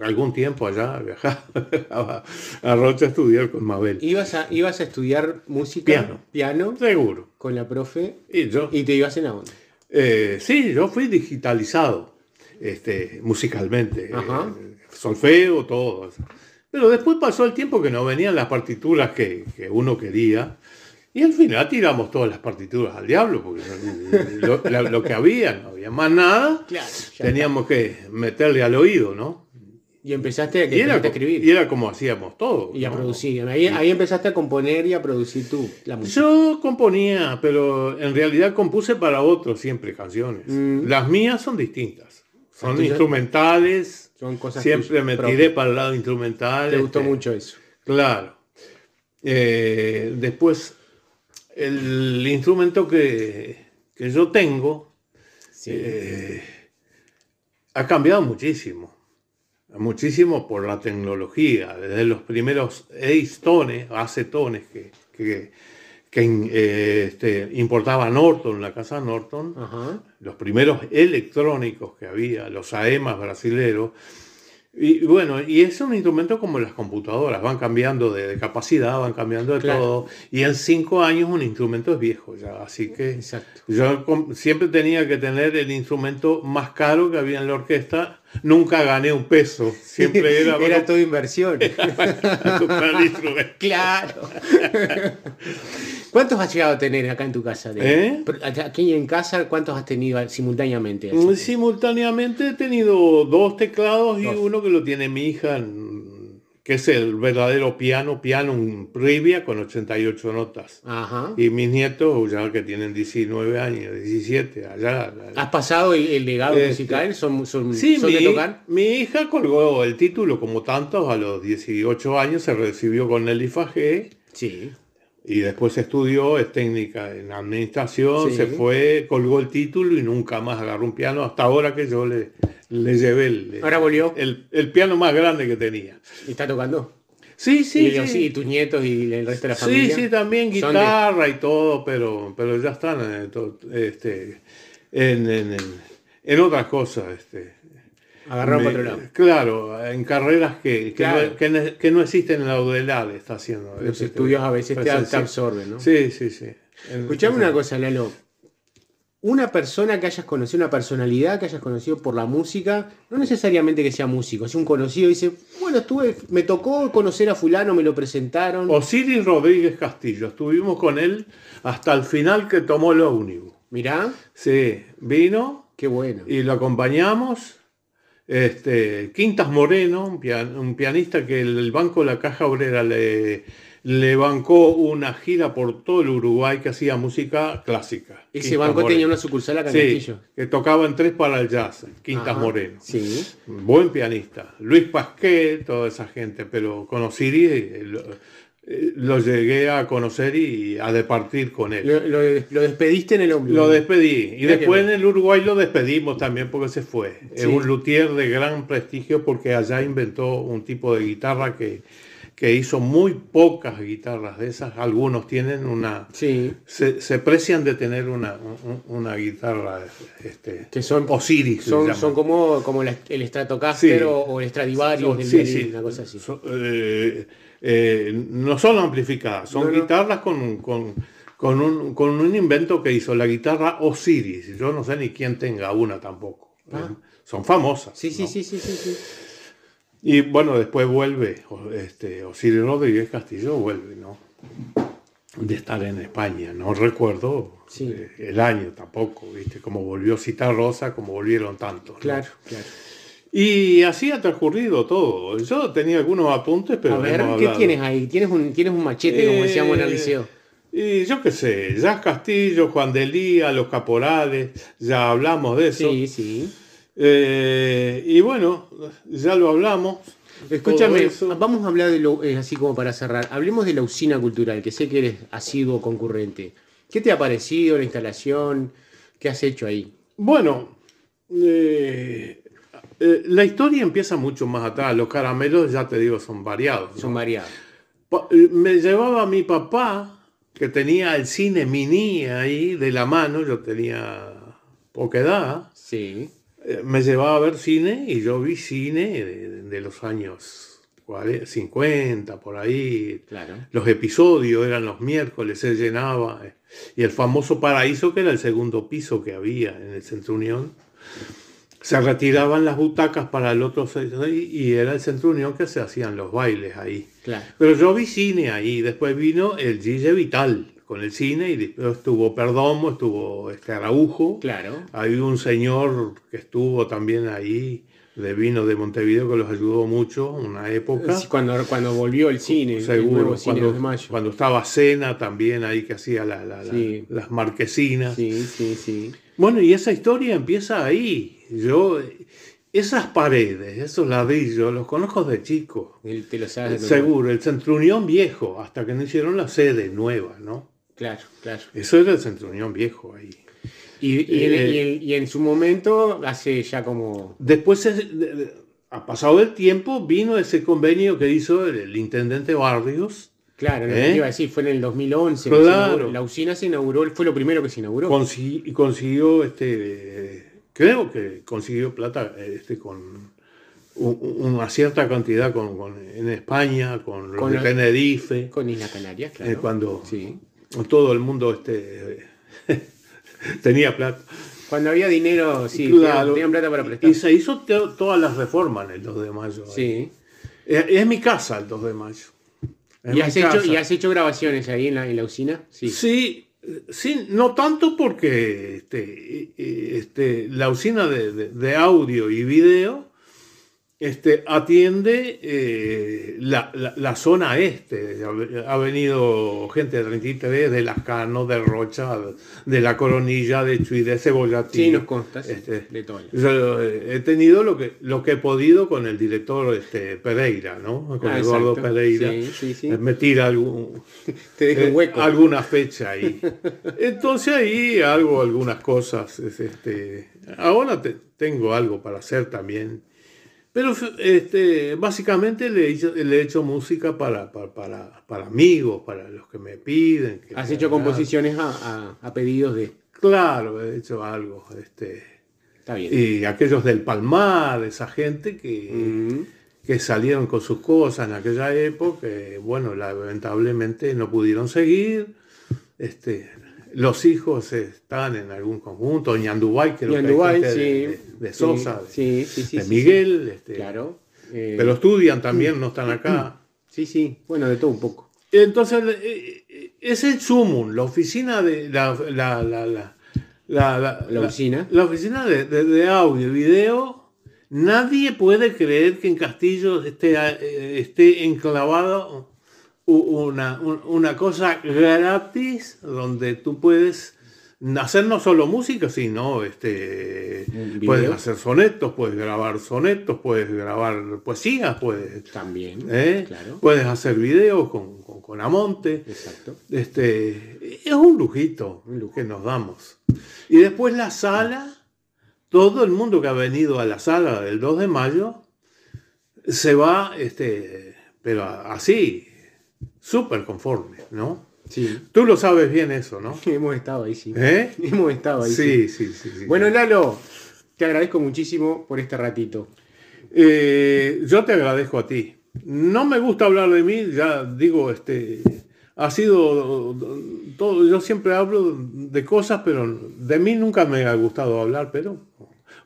algún tiempo allá, viajaba a Rocha a estudiar con Mabel. Ibas a, ibas a estudiar música, Piano. piano Seguro. con la profe Y yo, y te ibas en la onda. Eh, sí, yo fui digitalizado este, musicalmente. Ajá. eh, solfeo, todo. Pero después pasó el tiempo que no venían las partituras que, que uno quería. Y al final tiramos todas las partituras al diablo, porque lo, que había, no había más nada. Claro. Teníamos que meterle al oído, ¿no? Y empezaste a, Y era, empezaste a co- escribir. y era como hacíamos todo. Y a producir. Ahí, ahí empezaste a componer y a producir tú la música. Yo componía, pero en realidad compuse para otros siempre canciones. Mm. Las mías son distintas. Son instrumentales. Son cosas Siempre me propias. tiré para el lado instrumental. Te gustó este, mucho eso. Claro. Eh, después, el instrumento que, que yo tengo Sí. eh, ha cambiado muchísimo. Muchísimo por la tecnología. Desde los primeros tones, acetones que, que, que, eh, este, importaba Norton, la casa Norton, Ajá. los primeros electrónicos que había, los AEMAs brasileros. Y bueno, y es un instrumento como las computadoras, van cambiando de, de capacidad, van cambiando de Claro. todo. Y en cinco años un instrumento es viejo ya, así que Exacto. yo siempre tenía que tener el instrumento más caro que había en la orquesta. Nunca gané un peso, siempre era, Era toda inversión. comprar claro. ¿Cuántos has llegado a tener acá en tu casa? de- ¿Eh? Aquí en casa, ¿cuántos has tenido simultáneamente? Mm, Simultáneamente he tenido dos teclados y uno que lo tiene mi hija, que es el verdadero piano, piano un Privia con 88 notas. Ajá. Y mis nietos, ya que tienen 19 años, 17, allá. ¿Has pasado el, el legado Este, musical? ¿Son, son, Sí, son mi, de tocar? mi hija colgó el título como tantos, a los 18 años se recibió con Nelly Fagé Sí. Y después estudió, es técnica en administración, Sí. se fue, colgó el título y nunca más agarró un piano hasta ahora que yo le, le llevé el, Ahora volvió el, el piano más grande que tenía. y está tocando. Sí, sí, y, los- sí. y tus nietos y el resto de la Sí, familia. sí, también son de- guitarra y todo, pero, pero ya están en, to- este, en, en, en- en otras cosas. Este. Para otro lado. Claro, en carreras que, que, Claro. no, que ne- que no existen en la UDELAD está haciendo. Los Este, estudios a veces te, absorben, ¿no? Sí, sí, sí. Escuchame una cosa, Lalo. Una persona que hayas conocido, una personalidad que hayas conocido por la música, no necesariamente que sea músico, es un conocido, dice, bueno, estuve, me tocó conocer a fulano, me lo presentaron. Osiris Rodríguez Castillo, estuvimos con él hasta el final que tomó el ómnibus. Mirá, Sí, vino qué bueno. y lo acompañamos. Este, Quintas Moreno, un, pian- un pianista que el, el Banco de la Caja Obrera le, le bancó una gira por todo el Uruguay que hacía música clásica. Ese Quintas banco Moreno. tenía una sucursal acá en Sí, que tocaba en tres para el jazz, Quintas Ajá, Moreno. Sí. Buen pianista. Luis Pasquet, toda esa gente, pero con Osiris eh, lo, eh, lo llegué a conocer y a departir con él. Lo, lo- lo despediste en el hombro. Lo despedí. Y después en el Uruguay lo despedimos también porque se fue. Es Sí. un luthier de gran prestigio porque allá inventó un tipo de guitarra que, que hizo muy pocas guitarras de esas. Algunos tienen una... Sí, Se, se precian de tener una, un- una guitarra este, que son, Osiris. son, son como, como la- el Stratocaster Sí. o, el Stradivarius del Sí, una cosa así. Eh, eh, no son amplificadas, son No, no. guitarras con, con, con un, con un invento que hizo la guitarra Osiris. Yo no sé ni quién tenga una tampoco. Ah. Son famosas. Sí, sí, ¿no? sí, sí, sí, sí. Y bueno, después vuelve este, Osiris Rodríguez Castillo, vuelve, ¿no? De estar en España. No recuerdo Sí. eh, el año tampoco, ¿viste? Como volvió Cita Rosa, como volvieron tantos. Claro, claro. Y así ha transcurrido todo. Yo tenía algunos apuntes, pero. a ver, ¿qué tienes ahí? ¿Tienes un, tienes un machete, como decíamos en el Eh, liceo? Y yo qué sé, Jazz Castillo, Juan de Lía, Los Caporales, ya hablamos de eso. Sí, sí. Eh, y bueno, ya lo hablamos. Escúchame, vamos a hablar de lo, eh, así como para cerrar, hablemos de la usina cultural, que sé que eres asiduo concurrente. ¿Qué te ha parecido la instalación? ¿Qué has hecho ahí? Bueno, eh, eh, la historia empieza mucho más atrás. Los caramelos, ya te digo, son variados. ¿no? Son variados. Eh, Me llevaba mi papá, que tenía el cine mini ahí de la mano, yo tenía poca edad, Sí, eh, me llevaba a ver cine y yo vi cine de, de los años 40, 50, por ahí. claro. Los episodios eran los miércoles, se llenaba. Y el famoso paraíso, que era el segundo piso que había en el Centro Unión, se retiraban las butacas para el otro y era el Centro Unión que se hacían los bailes ahí. Claro. Pero yo vi cine ahí, después vino el Gille Vital con el cine y después estuvo Perdomo, estuvo este Araujo. Claro. Hay un señor que estuvo también ahí de vino de Montevideo que los ayudó mucho una época. Sí, Cuando, cuando volvió el cine, el Seguro, nuevo cine cuando, mayo. cuando estaba Cena también ahí que hacía la- la- la- Sí. las marquesinas. Sí, sí, sí. Bueno, y esa historia empieza ahí. Yo, esas paredes, esos ladrillos, los conozco de chico. El- te lo sabes. Seguro, el Centro Unión viejo, hasta que no hicieron la sede nueva, ¿no? Claro, claro. Eso era el Centro Unión viejo ahí. Y, y en, Eh, y en- y en su momento, hace ya como. Después, de- de- ha pasado el tiempo, vino ese convenio que hizo el, el intendente Barrios. Claro, lo ¿Eh? que iba a decir, fue en el 2011. que se Claro. inauguró. La usina se inauguró, fue lo primero que se inauguró. Y consiguió, este, creo que consiguió plata este, con una cierta cantidad con, con- en España, con los Con de la- Tenerife, Con Isla Canarias, claro. eh, cuando Sí. todo el mundo este, tenía plata. Cuando había dinero, sí, Claro. tenían, plata para prestar. Y se hizo to- todas las reformas en el 2 de mayo. ahí. Sí. Es, es mi casa el 2 de mayo. ¿Y has, hecho. ¿Y has hecho grabaciones ahí en la, en la usina? Sí. Sí, sí, no tanto porque este, eh, este, la usina de- de audio y video este, atiende eh, la, la- la zona este. Ha, ha venido gente de 33, de Lascano, de Rocha, de La Coronilla, de Chuy, de Cebollatín. Sí, nos consta, sí, Este, de todo. yo eh, he tenido lo que, lo que he podido con el director este, Pereira, ¿no? Con Ah, Eduardo exacto. Pereira. Sí, sí, sí. Me tira algún, Te eh, alguna fecha ahí. Entonces ahí hago algunas cosas. es, Este, ahora te- tengo algo para hacer también. Pero este, básicamente le he, hecho, le he hecho música para, para, para, para amigos, para los que me piden. que Has hecho hagan. composiciones a, a- a pedidos de. Claro, he hecho algo. Este, Está bien. y aquellos del Palmar, esa gente que, Mm. que salieron con sus cosas en aquella época, bueno, lamentablemente no pudieron seguir. Este, los hijos están en algún conjunto, Ñandubay, creo que hay Ñandubay, gente sí. de, Sosa, de, sí, sí, sí, de sí, Miguel, este, Claro. eh, pero estudian también, no están acá. Sí, sí. Bueno, de todo un poco. Entonces, eh, eh, es el sumum, la oficina de la, la, la, la, oficina. la oficina de, de- de audio y video. Nadie puede creer que en Castillo esté, esté enclavado una, un- una cosa gratis donde tú puedes hacer no solo música, sino este, puedes hacer sonetos, puedes grabar sonetos, puedes grabar poesías, puedes También. ¿Eh? Claro. Puedes hacer videos con, con, con Amonte. Exacto. Este, es un lujito Un lujo. que nos damos. Y después la sala, todo el mundo que ha venido a la sala del 2 de mayo se va, este, pero así, súper conforme, ¿no? Sí. Tú lo sabes bien eso, ¿no? Hemos estado ahí, sí. ¿Eh? Hemos estado ahí. Sí, sí, sí. sí. Bueno, Lalo, te agradezco muchísimo por este ratito. Eh, yo te agradezco a ti. No me gusta hablar de mí, ya digo, este, ha sido todo, yo siempre hablo de cosas, pero de mí nunca me ha gustado hablar, pero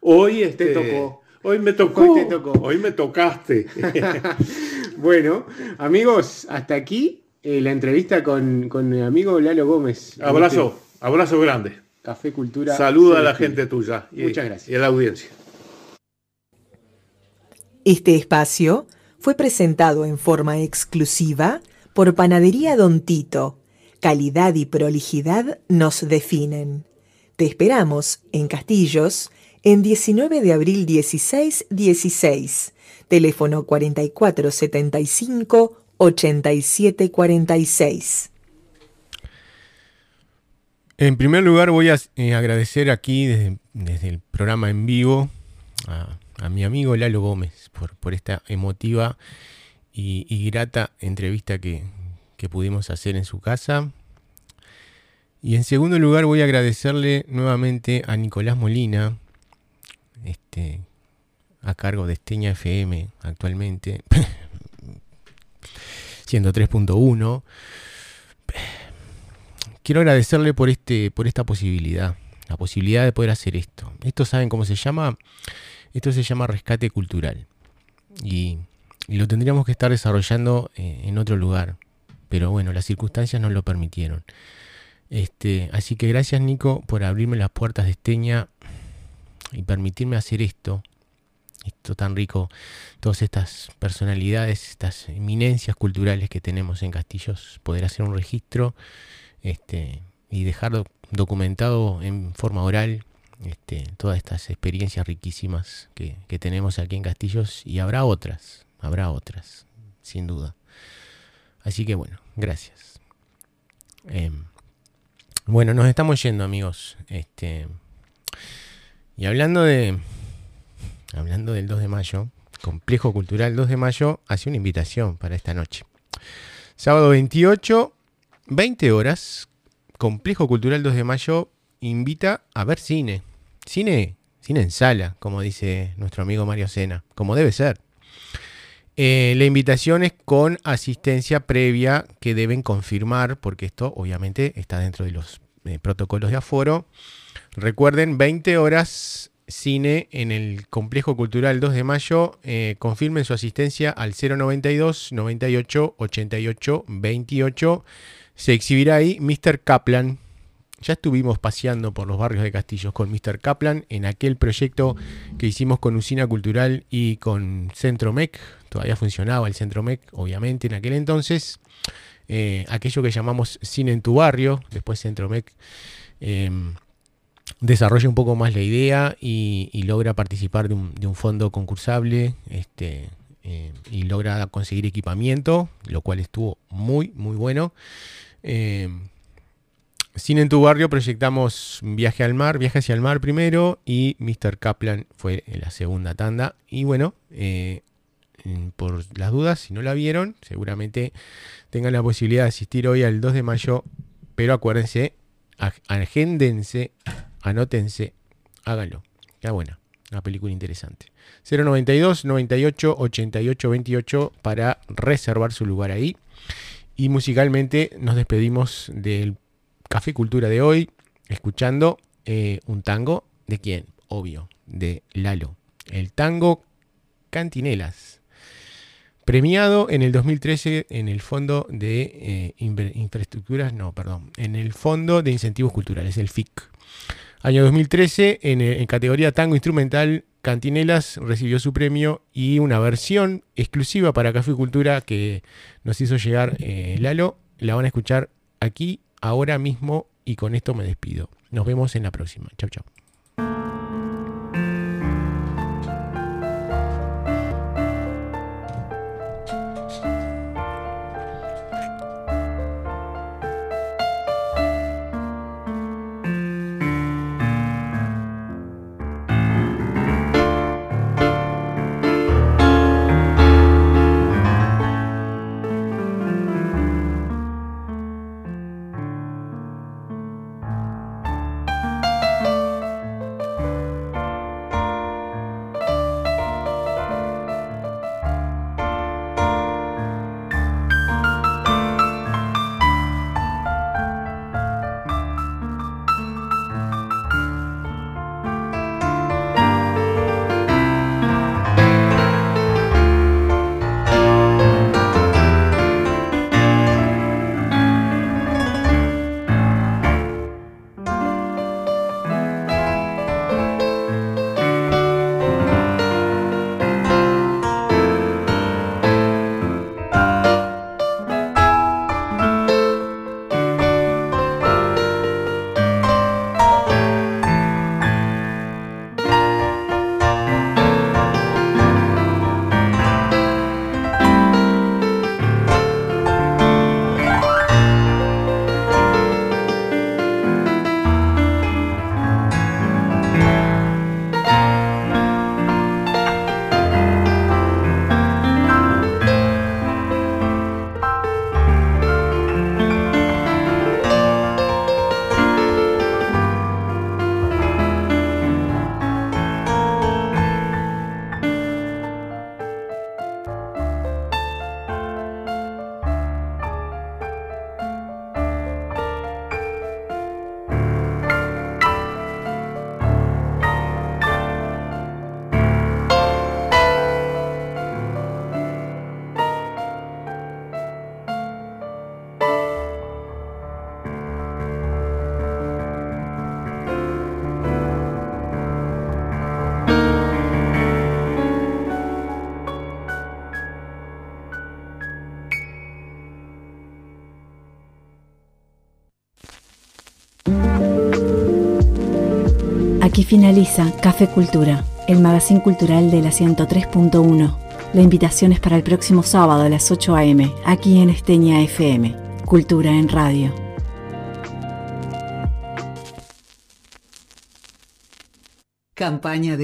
hoy este, tocó. Hoy me tocó. Hoy te tocó. Hoy me tocaste. Bueno, amigos, hasta aquí eh, la entrevista con, con mi amigo Lalo Gómez. abrazo, abrazo grande. Café Cultura. Saluda a la gente tuya. y- Muchas gracias. Y a la audiencia. Este espacio fue presentado en forma exclusiva por Panadería Don Tito. Calidad y prolijidad nos definen. Te esperamos en Castillos, en 19 de abril 1616, teléfono 4475 8746. En primer lugar voy a eh, agradecer aquí desde, el programa en vivo a, mi amigo Lalo Gómez por, esta emotiva y, grata entrevista que, que pudimos hacer en su casa. Y en segundo lugar voy a agradecerle nuevamente a Nicolás Molina, este, a cargo de Esteña FM actualmente, siendo 3.1. Quiero agradecerle por, este, por esta posibilidad, la posibilidad de poder hacer esto. Esto saben cómo se llama? Esto se llama rescate cultural. Y, lo tendríamos que estar desarrollando eh, en otro lugar. Pero bueno, las circunstancias no lo permitieron. Este, así que gracias Nico por abrirme las puertas de Esteña y permitirme hacer esto, esto tan rico, todas estas personalidades, estas eminencias culturales que tenemos en Castillos, poder hacer un registro este, y dejar documentado en forma oral este, todas estas experiencias riquísimas que, tenemos aquí en Castillos y habrá otras, habrá otras, sin duda. Así que bueno, gracias. Em, bueno, nos estamos yendo amigos. Este, y hablando de. Hablando del 2 de mayo, Complejo Cultural 2 de mayo, hace una invitación para esta noche. Sábado 28, 20 horas, Complejo Cultural 2 de mayo invita a ver cine. Cine, cine en sala, como dice nuestro amigo Mario Sena, como debe ser. Eh, la invitación es con asistencia previa que deben confirmar, porque esto obviamente está dentro de los eh, protocolos de aforo. Recuerden, 20 horas cine en el Complejo Cultural 2 de Mayo. Eh, confirmen su asistencia al 092 98 88 28. Se exhibirá ahí Mr. Kaplan. Ya estuvimos paseando por los barrios de Castillos con Mr. Kaplan en aquel proyecto que hicimos con Usina Cultural y con Centro MEC. Todavía funcionaba el Centro MEC, obviamente, en aquel entonces. Eh, aquello que llamamos Cine en tu barrio, después Centro MEC. Em, desarrolla un poco más la idea y, logra participar de un, fondo concursable este, eh, y logra conseguir equipamiento, lo cual estuvo muy, muy bueno. Eh, Cine en tu barrio proyectamos Viaje al Mar, Viaje hacia el Mar primero y Mr. Kaplan fue la segunda tanda. Y bueno, eh, por las dudas, si no la vieron, seguramente tengan la posibilidad de asistir hoy al 2 de mayo, pero acuérdense, agéndense anótense, háganlo. Ya buena, una película interesante. 092 98 88 28 para reservar su lugar ahí. Y musicalmente nos despedimos del Café Cultura de hoy, escuchando eh, un tango de quién, obvio, de Lalo. El tango Cantinelas. Premiado en el 2013 en el Fondo de eh, Infraestructuras, no, perdón, en el Fondo de Incentivos Culturales, el FIC. Año 2013, eh, en, categoría tango instrumental, Cantinelas recibió su premio y una versión exclusiva para Café Cultura que nos hizo llegar eh, Lalo. La van a escuchar aquí, ahora mismo, y con esto me despido. Nos vemos en la próxima. Chau, chau. Aquí finaliza Café Cultura, el magazín cultural de la 103.1. La invitación es para el próximo sábado a las 8 a.m., aquí en Esteña FM. Cultura en Radio. Campaña de